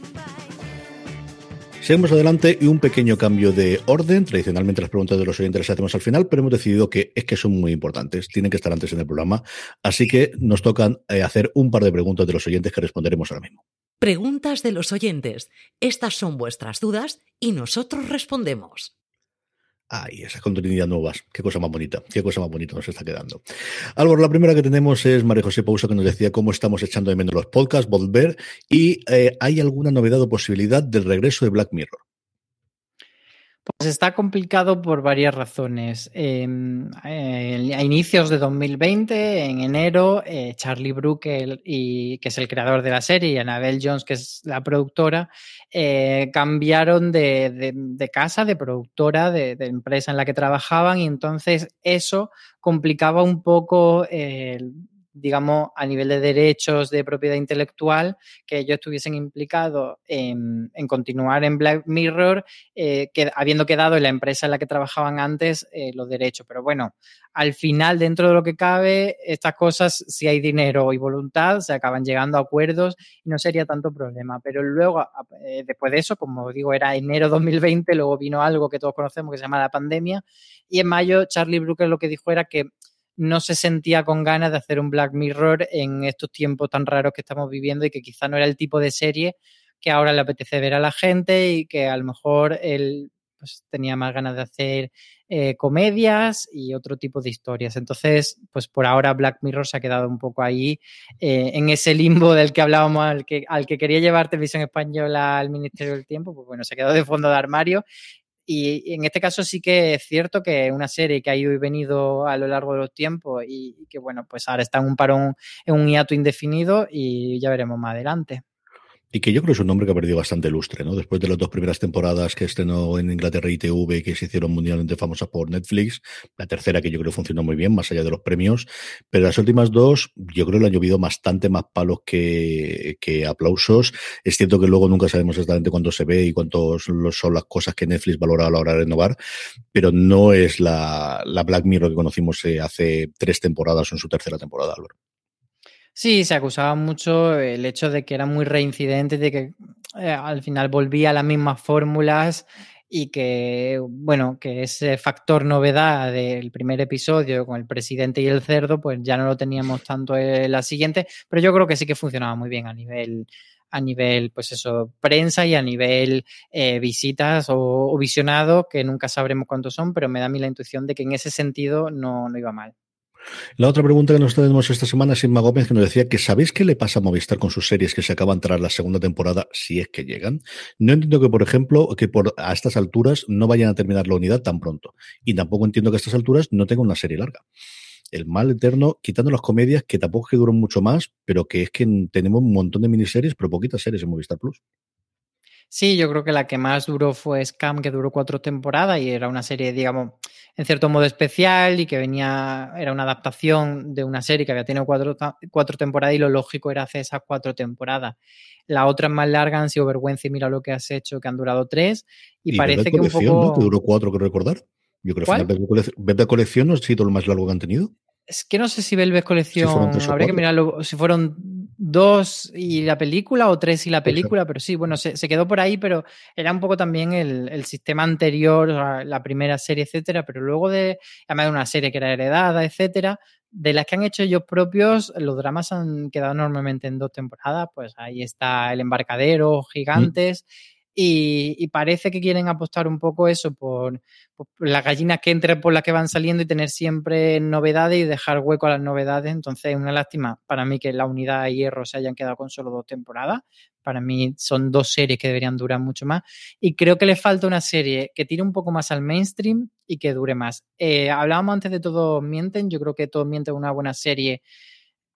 Seguimos adelante y un pequeño cambio de orden. Tradicionalmente las preguntas de los oyentes las hacemos al final, pero hemos decidido que es que son muy importantes, tienen que estar antes en el programa. Así que nos tocan eh, hacer un par de preguntas de los oyentes que responderemos ahora mismo. Preguntas de los oyentes. Estas son vuestras dudas y nosotros respondemos. Ay, esas continuidades nuevas. Qué cosa más bonita, qué cosa más bonita nos está quedando. Álvaro, la primera que tenemos es María José Pausa que nos decía cómo estamos echando de menos los podcasts, volver, y eh, ¿hay alguna novedad o posibilidad del regreso de Black Mirror? Pues está complicado por varias razones. Em, a inicios de 2020, en enero, eh, Charlie Brooker, y, que es el creador de la serie, y Annabelle Jones, que es la productora, eh, cambiaron de, casa, de productora, de, de, empresa en la que trabajaban, y entonces eso complicaba un poco el digamos, a nivel de derechos de propiedad intelectual, que ellos estuviesen implicados en, continuar en Black Mirror, eh, que, habiendo quedado en la empresa en la que trabajaban antes eh, los derechos. Pero bueno, al final, dentro de lo que cabe, estas cosas, si hay dinero y voluntad, se acaban llegando a acuerdos y no sería tanto problema. Pero luego, eh, después de eso, como digo, era enero 2020, luego vino algo que todos conocemos que se llama la pandemia, y en mayo Charlie Brooker lo que dijo era que no se sentía con ganas de hacer un Black Mirror en estos tiempos tan raros que estamos viviendo y que quizá no era el tipo de serie que ahora le apetece ver a la gente y que a lo mejor él pues, tenía más ganas de hacer eh, comedias y otro tipo de historias. Entonces, pues por ahora Black Mirror se ha quedado un poco ahí eh, en ese limbo del que hablábamos, al que, al que quería llevar televisión española al Ministerio del Tiempo, pues bueno, se ha quedado de fondo de armario y en este caso sí que es cierto que es una serie que ha ido y venido a lo largo de los tiempos y que, bueno, pues ahora está en un parón, en un hiato indefinido y ya veremos más adelante. Y que yo creo que es un nombre que ha perdido bastante lustre, ¿no? Después de las dos primeras temporadas que estrenó en Inglaterra y que se hicieron mundialmente famosas por Netflix, la tercera que yo creo funcionó muy bien, más allá de los premios, pero las últimas dos yo creo que le han llovido bastante más palos que, que aplausos. Es cierto que luego nunca sabemos exactamente cuánto se ve y cuántos son las cosas que Netflix valora a la hora de renovar, pero no es la, la Black Mirror que conocimos eh, hace tres temporadas o en su tercera temporada, Álvaro. Sí, se acusaba mucho el hecho de que era muy reincidente, de que eh, al final volvía a las mismas fórmulas y que, bueno, que ese factor novedad del primer episodio con el presidente y el cerdo, pues ya no lo teníamos tanto en la siguiente, pero yo creo que sí que funcionaba muy bien a nivel a nivel, pues eso, prensa y a nivel eh, visitas o, visionado, que nunca sabremos cuántos son, pero me da a mí la intuición de que en ese sentido no, no iba mal. La otra pregunta que nos tenemos esta semana es Inma Gómez, que nos decía que ¿sabéis qué le pasa a Movistar con sus series que se acaban tras la segunda temporada, si es que llegan? No entiendo que, por ejemplo, que por a estas alturas no vayan a terminar la unidad tan pronto. Y tampoco entiendo que a estas alturas no tenga una serie larga. El mal eterno, quitando las comedias, que tampoco que duran mucho más, pero que es que tenemos un montón de miniseries, pero poquitas series en Movistar Plus. Sí, yo creo que la que más duró fue Scam, que duró cuatro temporadas y era una serie, digamos, en cierto modo especial y que venía, era una adaptación de una serie que había tenido cuatro, cuatro temporadas y lo lógico era hacer esas cuatro temporadas. Las otras más largas han sido Vergüenza y Mira lo que has hecho, que han durado tres. Y, parece que un poco. ¿no? Que duró cuatro, que recordar. Yo creo que Ver de colección no ha sido lo más largo que han tenido. Es que no sé si Belves colección. habría que mirarlo. Si fueron dos y la película o tres y la película, pero sí, bueno, se, quedó por ahí, pero era un poco también el, sistema anterior, la primera serie, etcétera, pero luego de, además de una serie que era heredada, etcétera, de las que han hecho ellos propios, los dramas han quedado normalmente en dos temporadas, pues ahí está El Embarcadero, Gigantes. Y, parece que quieren apostar un poco eso por, las gallinas que entren por las que van saliendo y tener siempre novedades y dejar hueco a las novedades. Entonces, es una lástima para mí que la unidad de hierro se hayan quedado con solo dos temporadas. Para mí son dos series que deberían durar mucho más. Y creo que le falta una serie que tire un poco más al mainstream y que dure más. Eh, hablábamos antes de Todos Mienten. Yo creo que Todos Mienten es una buena serie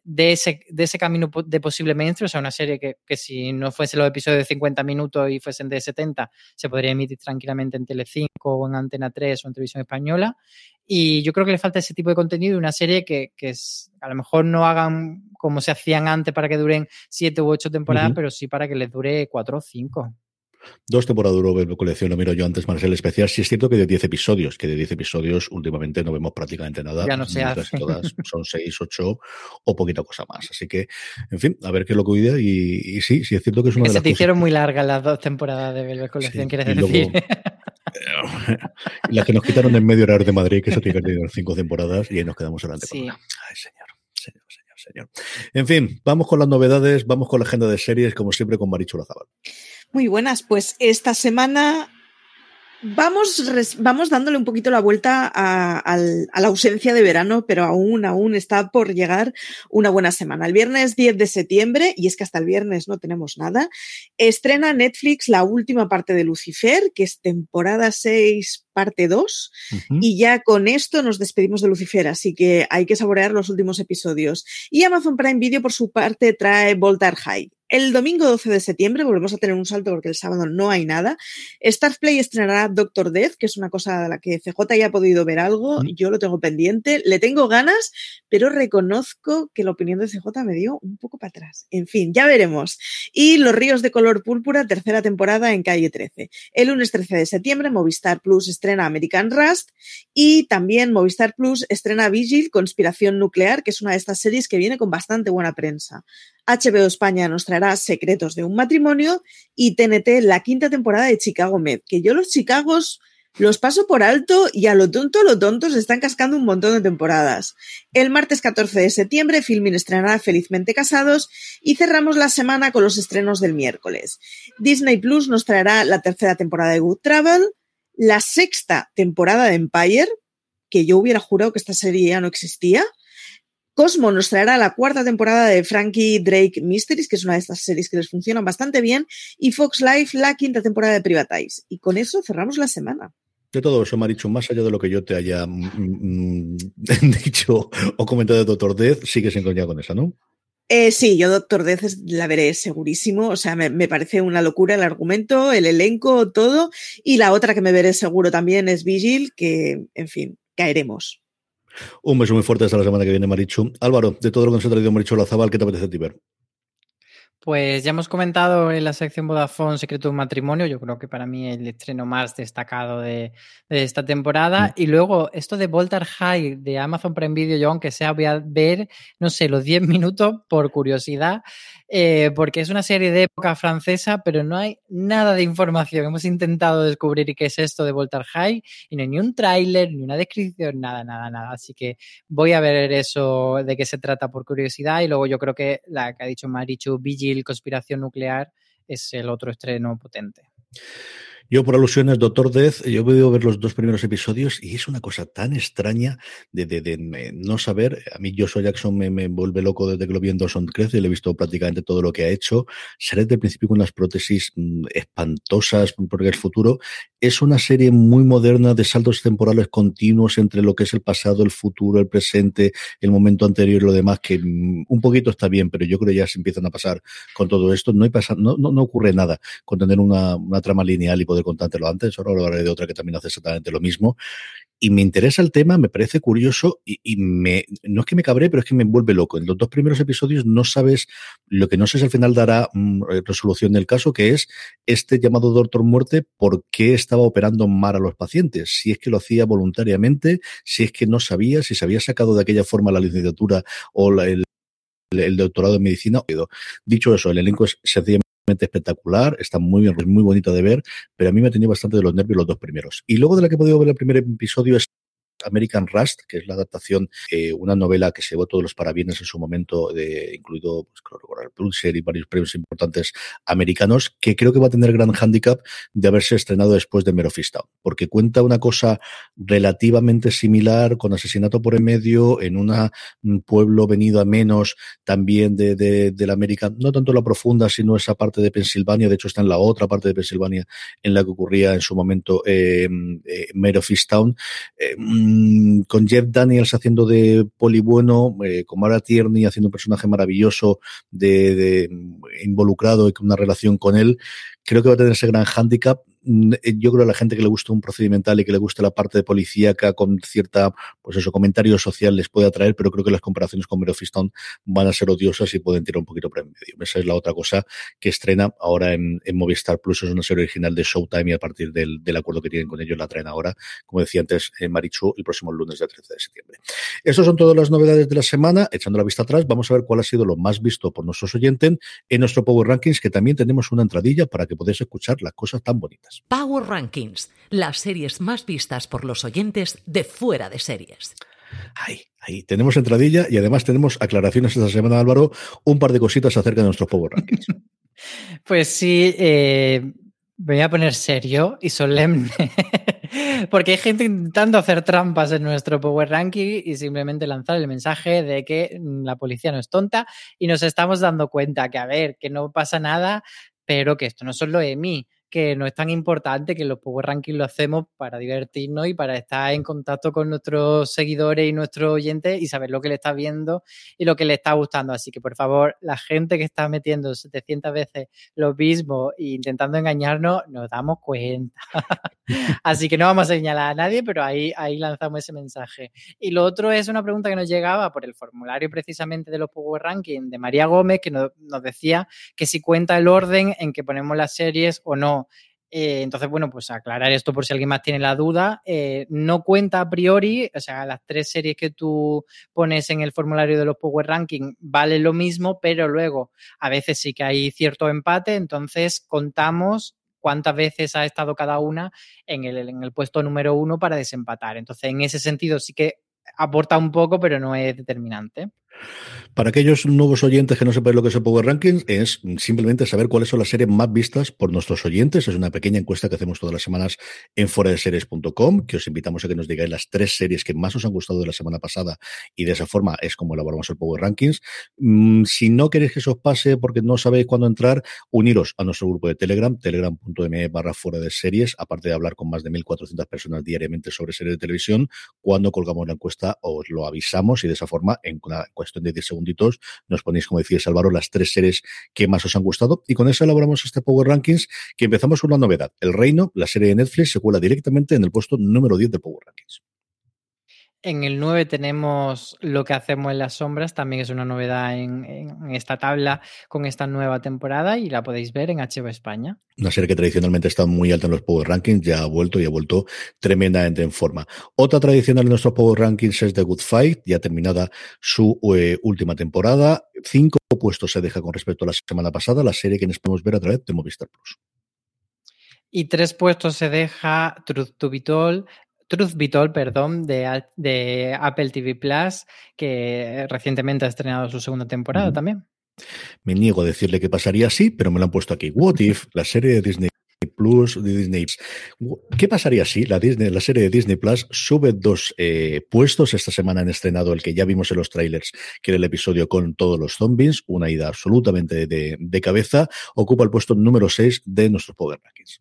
de ese, de ese camino de posible mainstream, o sea, una serie que, que, si no fuese los episodios de 50 minutos y fuesen de 70, se podría emitir tranquilamente en Telecinco o en Antena 3 o en Televisión Española. Y yo creo que le falta ese tipo de contenido una serie que, que es, a lo mejor no hagan como se hacían antes para que duren 7 u 8 temporadas, pero sí para que les dure 4 o 5. Dos temporadas duró la colección, lo miro yo antes, Marcel Especial. Sí es cierto que de 10 episodios, que de 10 episodios últimamente no vemos prácticamente nada. Ya no se hace. Todas son 6, 8 o poquita cosa más. Así que, en fin, a ver qué es lo que cuida. Y, sí, sí es cierto que es una que de las se te hicieron muy largas las dos temporadas de Velvet Colección, quieres decir. las que nos quitaron en medio horario de Madrid, que eso tiene que tener cinco temporadas, y ahí nos quedamos adelante. Sí. Ay, señor, señor, señor, señor. En fin, vamos con las novedades, vamos con la agenda de series, como siempre, con Marichu Lazabal. Muy buenas, pues esta semana Vamos, vamos dándole un poquito la vuelta a, a, la ausencia de verano, pero aún, aún está por llegar una buena semana. El viernes 10 de septiembre, y es que hasta el viernes no tenemos nada, estrena Netflix la última parte de Lucifer, que es temporada 6, parte 2, uh -huh. y ya con esto nos despedimos de Lucifer, así que hay que saborear los últimos episodios. Y Amazon Prime Video, por su parte, trae Voltar High. El domingo 12 de septiembre volvemos a tener un salto porque el sábado no hay nada. Starplay estrenará Doctor Death, que es una cosa de la que CJ ya ha podido ver algo. Yo lo tengo pendiente, le tengo ganas, pero reconozco que la opinión de CJ me dio un poco para atrás. En fin, ya veremos. Y Los Ríos de Color Púrpura, tercera temporada en calle 13. El lunes 13 de septiembre, Movistar Plus estrena American Rust y también Movistar Plus estrena Vigil, Conspiración Nuclear, que es una de estas series que viene con bastante buena prensa. HBO España nos traerá Secretos de un matrimonio y TNT la quinta temporada de Chicago Med, que yo los Chicagos los paso por alto y a lo tonto, a lo tonto se están cascando un montón de temporadas. El martes 14 de septiembre, Filmin estrenará Felizmente Casados y cerramos la semana con los estrenos del miércoles. Disney Plus nos traerá la tercera temporada de Good Travel, la sexta temporada de Empire, que yo hubiera jurado que esta serie ya no existía, Cosmo nos traerá la cuarta temporada de Frankie Drake Mysteries, que es una de estas series que les funcionan bastante bien, y Fox Life la quinta temporada de Privatize. Y con eso cerramos la semana. De todo eso, Marichu, más allá de lo que yo te haya mm, dicho o comentado de Doctor Death, sigues en coña con esa, ¿no? Eh, sí, yo Doctor Death la veré segurísimo. O sea, me, me, parece una locura el argumento, el elenco, todo. Y la otra que me veré seguro también es Vigil, que, en fin, caeremos. Un beso muy fuerte hasta la semana que viene, Marichu. Álvaro, de todo lo que nos ha traído Marichu Lazabal, ¿qué te apetece a ti ver? Pues ya hemos comentado en la sección Vodafone Secreto de un Matrimonio, yo creo que para mí el estreno más destacado de, de esta temporada. Mm. Y luego esto de Voltar High de Amazon Prime Video, yo aunque sea voy a ver, no sé, los 10 minutos por curiosidad, eh, porque es una serie de época francesa, pero no hay nada de información. Hemos intentado descubrir qué es esto de Voltar High y no hay ni un tráiler, ni una descripción, nada, nada, nada. Así que voy a ver eso de qué se trata por curiosidad y luego yo creo que la que ha dicho Marichu, Vigil, Conspiración Nuclear, es el otro estreno potente. Yo, por alusiones, Doctor Death, yo he podido ver los dos primeros episodios y es una cosa tan extraña de, de, no saber. A mí, Joshua Jackson me, me, vuelve loco desde que lo vi en Dawson Crece y le he visto prácticamente todo lo que ha hecho. Sale desde el principio con unas prótesis mmm, espantosas porque el futuro. Es una serie muy moderna de saltos temporales continuos entre lo que es el pasado, el futuro, el presente, el momento anterior y lo demás, que mmm, un poquito está bien, pero yo creo que ya se empiezan a pasar con todo esto. No, hay pasa, no, no, no ocurre nada con tener una, una trama lineal y poder contártelo antes, ahora hablaré de otra que también hace exactamente lo mismo. Y me interesa el tema, me parece curioso y, me, no es que me cabré, pero es que me envuelve loco. En los dos primeros episodios no sabes, lo que no sé si al final dará mmm, resolución del caso, que es este llamado Doctor Muerte, por qué estaba operando mal a los pacientes. Si es que lo hacía voluntariamente, si es que no sabía, si se había sacado de aquella forma la licenciatura o el, el doctorado en medicina. Dicho eso, el elenco es sencillamente espectacular, está muy bien, muy bonito de ver, pero a mí me ha tenido bastante de los nervios los dos primeros. Y luego de la que he podido ver el primer episodio es American Rust, que es la adaptación, eh, una novela que se llevó todos los parabienes en su momento, de, incluido pues, el Pulitzer y varios premios importantes americanos, que creo que va a tener gran handicap de haberse estrenado después de Merofista, porque cuenta una cosa relativamente similar, con asesinato por en medio, en una, un pueblo venido a menos también de, de, la América, no tanto la profunda, sino esa parte de Pensilvania, de hecho está en la otra parte de Pensilvania en la que ocurría en su momento eh, Merofisttown. Eh, con Jeff Daniels haciendo de poli bueno, eh, con Mara Tierney haciendo un personaje maravilloso de, de, involucrado y con una relación con él, creo que va a tener ese gran hándicap yo creo a la gente que le gusta un procedimental y que le gusta la parte de policíaca con cierta, pues eso, comentario social les puede atraer, pero creo que las comparaciones con Mero Fistón van a ser odiosas y pueden tirar un poquito por en medio. Esa es la otra cosa que estrena ahora en, Movistar Plus, es una serie original de Showtime y a partir del, acuerdo que tienen con ellos la traen ahora, como decía antes, en Marichu, el próximo lunes del 13 de septiembre. Estas son todas las novedades de la semana. Echando la vista atrás, vamos a ver cuál ha sido lo más visto por nuestros oyentes en nuestro Power Rankings, que también tenemos una entradilla para que podáis escuchar las cosas tan bonitas. Power Rankings, las series más vistas por los oyentes de fuera de series. Ahí, ahí tenemos entradilla y además tenemos aclaraciones esta semana, Álvaro, un par de cositas acerca de nuestros Power Rankings. pues sí, eh, voy a poner serio y solemne. Porque hay gente intentando hacer trampas en nuestro Power Ranking y simplemente lanzar el mensaje de que la policía no es tonta y nos estamos dando cuenta que, a ver, que no pasa nada, pero que esto no solo de mí que no es tan importante, que los Power Rankings lo hacemos para divertirnos y para estar en contacto con nuestros seguidores y nuestros oyentes y saber lo que le está viendo y lo que le está gustando. Así que, por favor, la gente que está metiendo 700 veces lo mismo e intentando engañarnos, nos damos cuenta. Así que no vamos a señalar a nadie, pero ahí, ahí lanzamos ese mensaje. Y lo otro es una pregunta que nos llegaba por el formulario precisamente de los Power Rankings de María Gómez, que nos, nos decía que si cuenta el orden en que ponemos las series o no. Eh, entonces, bueno, pues aclarar esto por si alguien más tiene la duda. Eh, no cuenta a priori, o sea, las tres series que tú pones en el formulario de los Power Ranking vale lo mismo, pero luego a veces sí que hay cierto empate, entonces contamos cuántas veces ha estado cada una en el, en el puesto número uno para desempatar. Entonces, en ese sentido sí que aporta un poco, pero no es determinante. Para aquellos nuevos oyentes que no sepan lo que es el Power Rankings, es simplemente saber cuáles son las series más vistas por nuestros oyentes. Es una pequeña encuesta que hacemos todas las semanas en foradeseries.com, que os invitamos a que nos digáis las tres series que más os han gustado de la semana pasada y de esa forma es como elaboramos el Power Rankings. Mm, si no queréis que eso os pase porque no sabéis cuándo entrar, uniros a nuestro grupo de Telegram, telegram.me barra fuera de series, aparte de hablar con más de 1.400 personas diariamente sobre series de televisión, cuando colgamos la encuesta os lo avisamos y de esa forma en una cuestión de 10 segunditos nos ponéis, como decía Álvaro, las tres series que más os han gustado y con eso elaboramos este Power Rankings que empezamos con una novedad. El Reino, la serie de Netflix, se cuela directamente en el puesto número 10 del Power Rankings. En el 9 tenemos lo que hacemos en las sombras, también es una novedad en, esta tabla con esta nueva temporada y la podéis ver en HBO España. Una serie que tradicionalmente está muy alta en los Power Rankings, ya ha vuelto y ha vuelto tremendamente en forma. Otra tradicional en nuestros Power Rankings es The Good Fight, ya terminada su eh, última temporada. Cinco puestos se deja con respecto a la semana pasada, la serie que nos podemos ver a través de Movistar Plus. Y tres puestos se deja Truth to Be Told, Truth Be Told, perdón, de, de, Apple TV Plus, que recientemente ha estrenado su segunda temporada también. Me niego a decirle que pasaría así, pero me lo han puesto aquí. What If, la serie de Disney Plus de Disney. ¿Qué pasaría si la, Disney, la serie de Disney Plus sube dos eh, puestos? Esta semana han estrenado el que ya vimos en los trailers, que era el episodio con todos los zombies, una ida absolutamente de, de cabeza, ocupa el puesto número 6 de nuestros Power Rankings.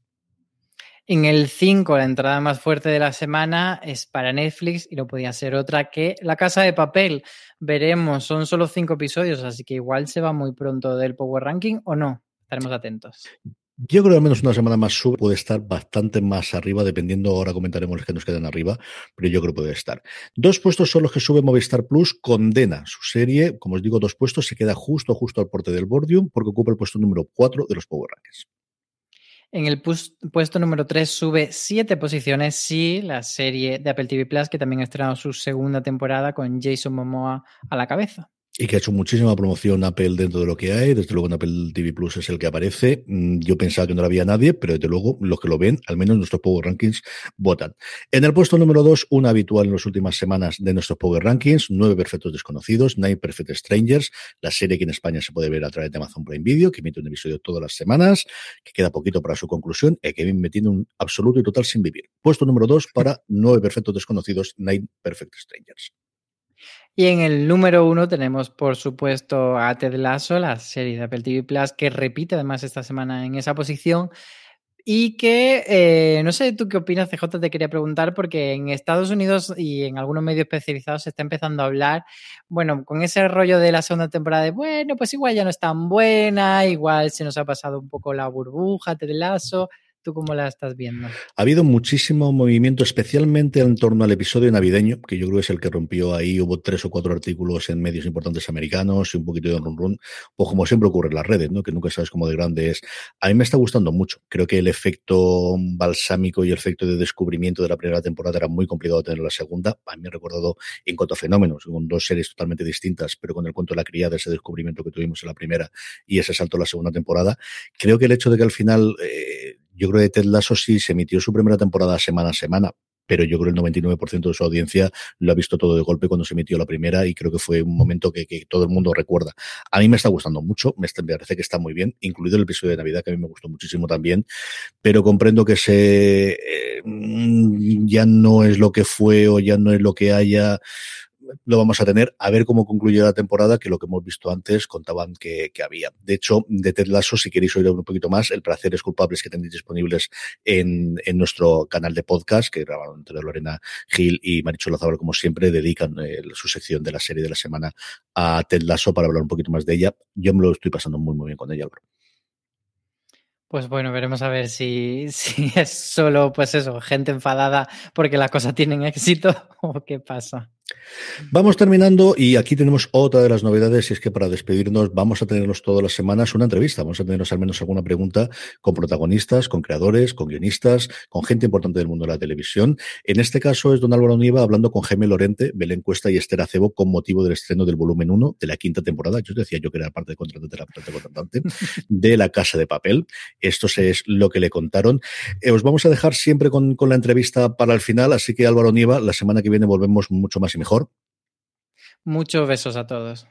En el 5, la entrada más fuerte de la semana es para Netflix y no podía ser otra que La Casa de Papel. Veremos, son solo cinco episodios, así que igual se va muy pronto del Power Ranking o no. Estaremos atentos. Yo creo que al menos una semana más sube, puede estar bastante más arriba, dependiendo, ahora comentaremos los que nos quedan arriba, pero yo creo que puede estar. Dos puestos son los que sube Movistar Plus, condena su serie, como os digo, dos puestos, se queda justo, justo al porte del Bordium, porque ocupa el puesto número 4 de los Power Rankings. En el puesto número 3 sube siete posiciones, sí, la serie de Apple TV Plus, que también ha estrenado su segunda temporada con Jason Momoa a la cabeza. Y que ha hecho muchísima promoción Apple dentro de lo que hay. Desde luego en Apple TV Plus es el que aparece. Mm, yo pensaba que no había nadie, pero desde luego los que lo ven, al menos nuestros Power Rankings, votan. En el puesto número dos, una habitual en las últimas semanas de nuestros Power Rankings, Nueve Perfectos Desconocidos, Nine Perfect Strangers, la serie que en España se puede ver a través de Amazon Prime Video, que emite un episodio todas las semanas, que queda poquito para su conclusión y que me tiene un absoluto y total sin vivir. Puesto número dos para Nueve Perfectos Desconocidos, Nine Perfect Strangers. Y en el número uno tenemos, por supuesto, a Ted Lasso, la serie de Apple TV Plus, que repite además esta semana en esa posición. Y que, eh, no sé tú qué opinas, CJ, te quería preguntar, porque en Estados Unidos y en algunos medios especializados se está empezando a hablar, bueno, con ese rollo de la segunda temporada de, bueno, pues igual ya no es tan buena, igual se nos ha pasado un poco la burbuja, Ted Lasso. ¿Tú cómo la estás viendo? Ha habido muchísimo movimiento, especialmente en torno al episodio navideño, que yo creo que es el que rompió ahí. Hubo tres o cuatro artículos en medios importantes americanos y un poquito de run run, pues como siempre ocurre en las redes, ¿no? que nunca sabes cómo de grande es. A mí me está gustando mucho. Creo que el efecto balsámico y el efecto de descubrimiento de la primera temporada era muy complicado tener la segunda. A mí me ha recordado en cuanto a fenómenos, con dos series totalmente distintas, pero con el cuento de la criada, ese descubrimiento que tuvimos en la primera y ese salto a la segunda temporada. Creo que el hecho de que al final. Eh, yo creo que Ted Lasso sí se emitió su primera temporada semana a semana, pero yo creo que el 99% de su audiencia lo ha visto todo de golpe cuando se emitió la primera y creo que fue un momento que, todo el mundo recuerda. A mí me está gustando mucho, me, parece que está muy bien, incluido el episodio de Navidad que a mí me gustó muchísimo también, pero comprendo que se eh, mm, ya no es lo que fue o ya no es lo que haya lo vamos a tener a ver cómo concluye la temporada, que lo que hemos visto antes contaban que, había. De hecho, de Ted Lasso, si queréis oír un poquito más, el placer es culpables que tenéis disponibles en, nuestro canal de podcast, que grabaron entre Lorena Gil y Marichu Zabal, como siempre, dedican eh, su sección de la serie de la semana a Ted Lasso para hablar un poquito más de ella. Yo me lo estoy pasando muy, muy bien con ella, Álvaro. Pues bueno, veremos a ver si, si es solo, pues eso, gente enfadada porque la cosa tiene éxito o qué pasa. Vamos terminando y aquí tenemos otra de las novedades y es que para despedirnos vamos a tenernos todas las semanas una entrevista, vamos a tenernos al menos alguna pregunta con protagonistas, con creadores, con guionistas, con gente importante del mundo de la televisión. En este caso es don Álvaro Nieva hablando con Jaime Lorente, Belén Cuesta y Esther Acebo con motivo del estreno del volumen 1 de la quinta temporada. Yo decía yo que era parte de contratante, la parte de contratante de La Casa de Papel. Esto es lo que le contaron. Eh, os vamos a dejar siempre con, con la entrevista para el final, así que Álvaro Nieva, la semana que viene volvemos mucho más y mejor. Muchos besos a todos.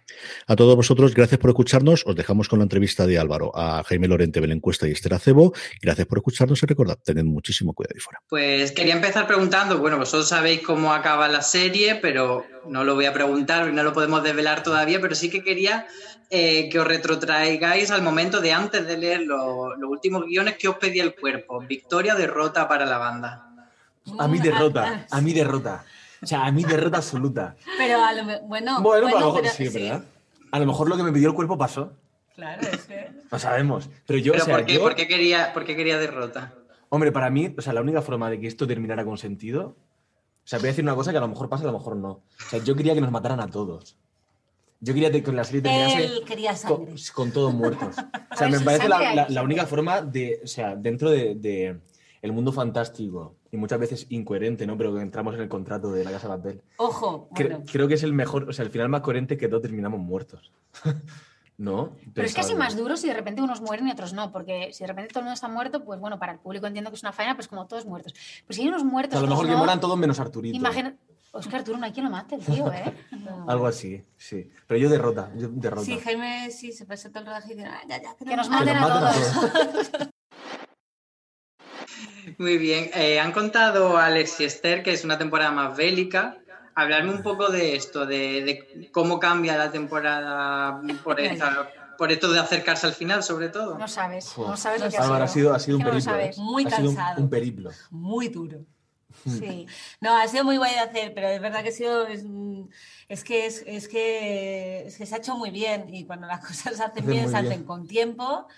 A todos vosotros, gracias por escucharnos. Os dejamos con la entrevista de Álvaro a Jaime Lorente, Belencuesta y Esther Acebo. Gracias por escucharnos y recordad, tened muchísimo cuidado ahí fuera. Pues quería empezar preguntando, bueno, vosotros sabéis cómo acaba la serie, pero no lo voy a preguntar, no lo podemos desvelar todavía, pero sí que quería eh, que os retrotraigáis al momento de antes de leer los últimos guiones que os pedía el cuerpo. Victoria, derrota para la banda. A mí derrota, a mí derrota. O sea, a mí derrota absoluta. Pero a lo bueno. Bueno, a lo mejor sí, ¿verdad? A lo mejor lo que me pidió el cuerpo pasó. Claro, es que. No sabemos. Pero yo. ¿Pero por, qué, ¿por, qué, quería, ¿por qué quería derrota? Hombre, para mí, o sea, la única forma de que esto terminara con sentido. O sea, voy a decir una cosa que a lo mejor pasa, a lo mejor no. O sea, yo quería que nos mataran a todos. Yo quería que la serie terminase Él quería sangre. Con, todos muertos. O sea, me parece la, la, única forma de, o sea, dentro de, de, el mundo fantástico y muchas veces incoherente, ¿no? Pero que entramos en el contrato de la Casa de Papel. Ojo. Creo que es el mejor, o sea, el final más coherente que todos terminamos muertos. ¿No? Pero es casi más duro si de repente unos mueren y otros no, porque si de repente todo el mundo está muerto, pues bueno, para el público entiendo que es una faena, pues como todos muertos. Pues si hay unos muertos. a lo mejor que mueran todos menos Arturito. Imagina. Oscar Arturo, no hay quien lo mate, tío, ¿eh? Algo así, sí. Pero yo derrota, yo derrota. Sí, Jaime sí se pasa todo el rodaje y dice, ah, ya, ya, que, nos, maten, a, todos. Muy bien. Eh, han contado Alex y Esther que es una temporada más bélica. Hablarme un poco de esto, de, cómo cambia la temporada por, por esto de acercarse al final, sobre todo. No sabes, no sabes lo que ha sido. Ha sido, un periplo. ¿eh? Muy cansado. Un, periplo. Muy duro. Hmm. Sí. No, ha sido muy guay de hacer, pero es verdad que ha sido. Es, que, es, es, que, es que se ha hecho muy bien y cuando las cosas se hacen bien, se hacen con tiempo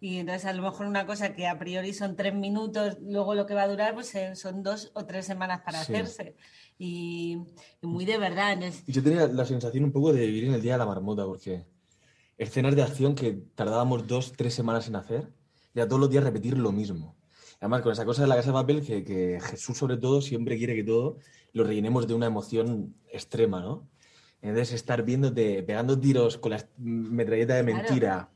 y entonces a lo mejor una cosa que a priori son tres minutos, luego lo que va a durar pues eh, son dos o tres semanas para hacerse. Y, muy de verdad. Yo tenía la sensación un poco de vivir en el día de la marmota, porque escenas de acción que tardábamos dos, tres semanas en hacer, y a todos los días repetir lo mismo. Además, con esa cosa de la casa de papel, que, que Jesús sobre todo siempre quiere que todo lo rellenemos de una emoción extrema, ¿no? Entonces, estar viéndote, pegando tiros con la metralleta de mentira,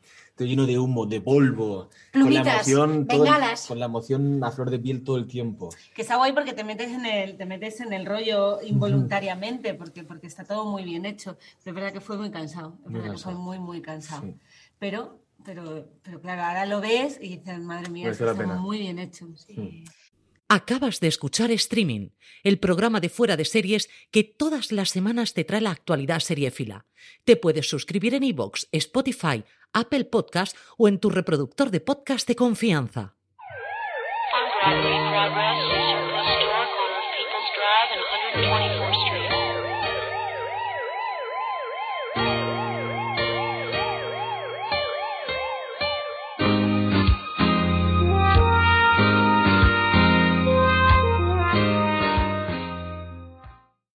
lleno de humo, de polvo, con la emoción, con la emoción a flor de piel todo el tiempo. Que está guay porque te metes en el, te metes en el rollo involuntariamente, porque, porque está todo muy bien hecho. Pero es verdad que fue muy cansado, es verdad que fue muy, muy cansado. Pero, pero, pero claro, ahora lo ves y dices, madre mía, está muy bien hecho. Sí. Acabas de escuchar Streaming, el programa de fuera de series que todas las semanas te trae la actualidad seriéfila. Te puedes suscribir en iVoox, Spotify, Apple Podcast o en tu reproductor de podcast de confianza.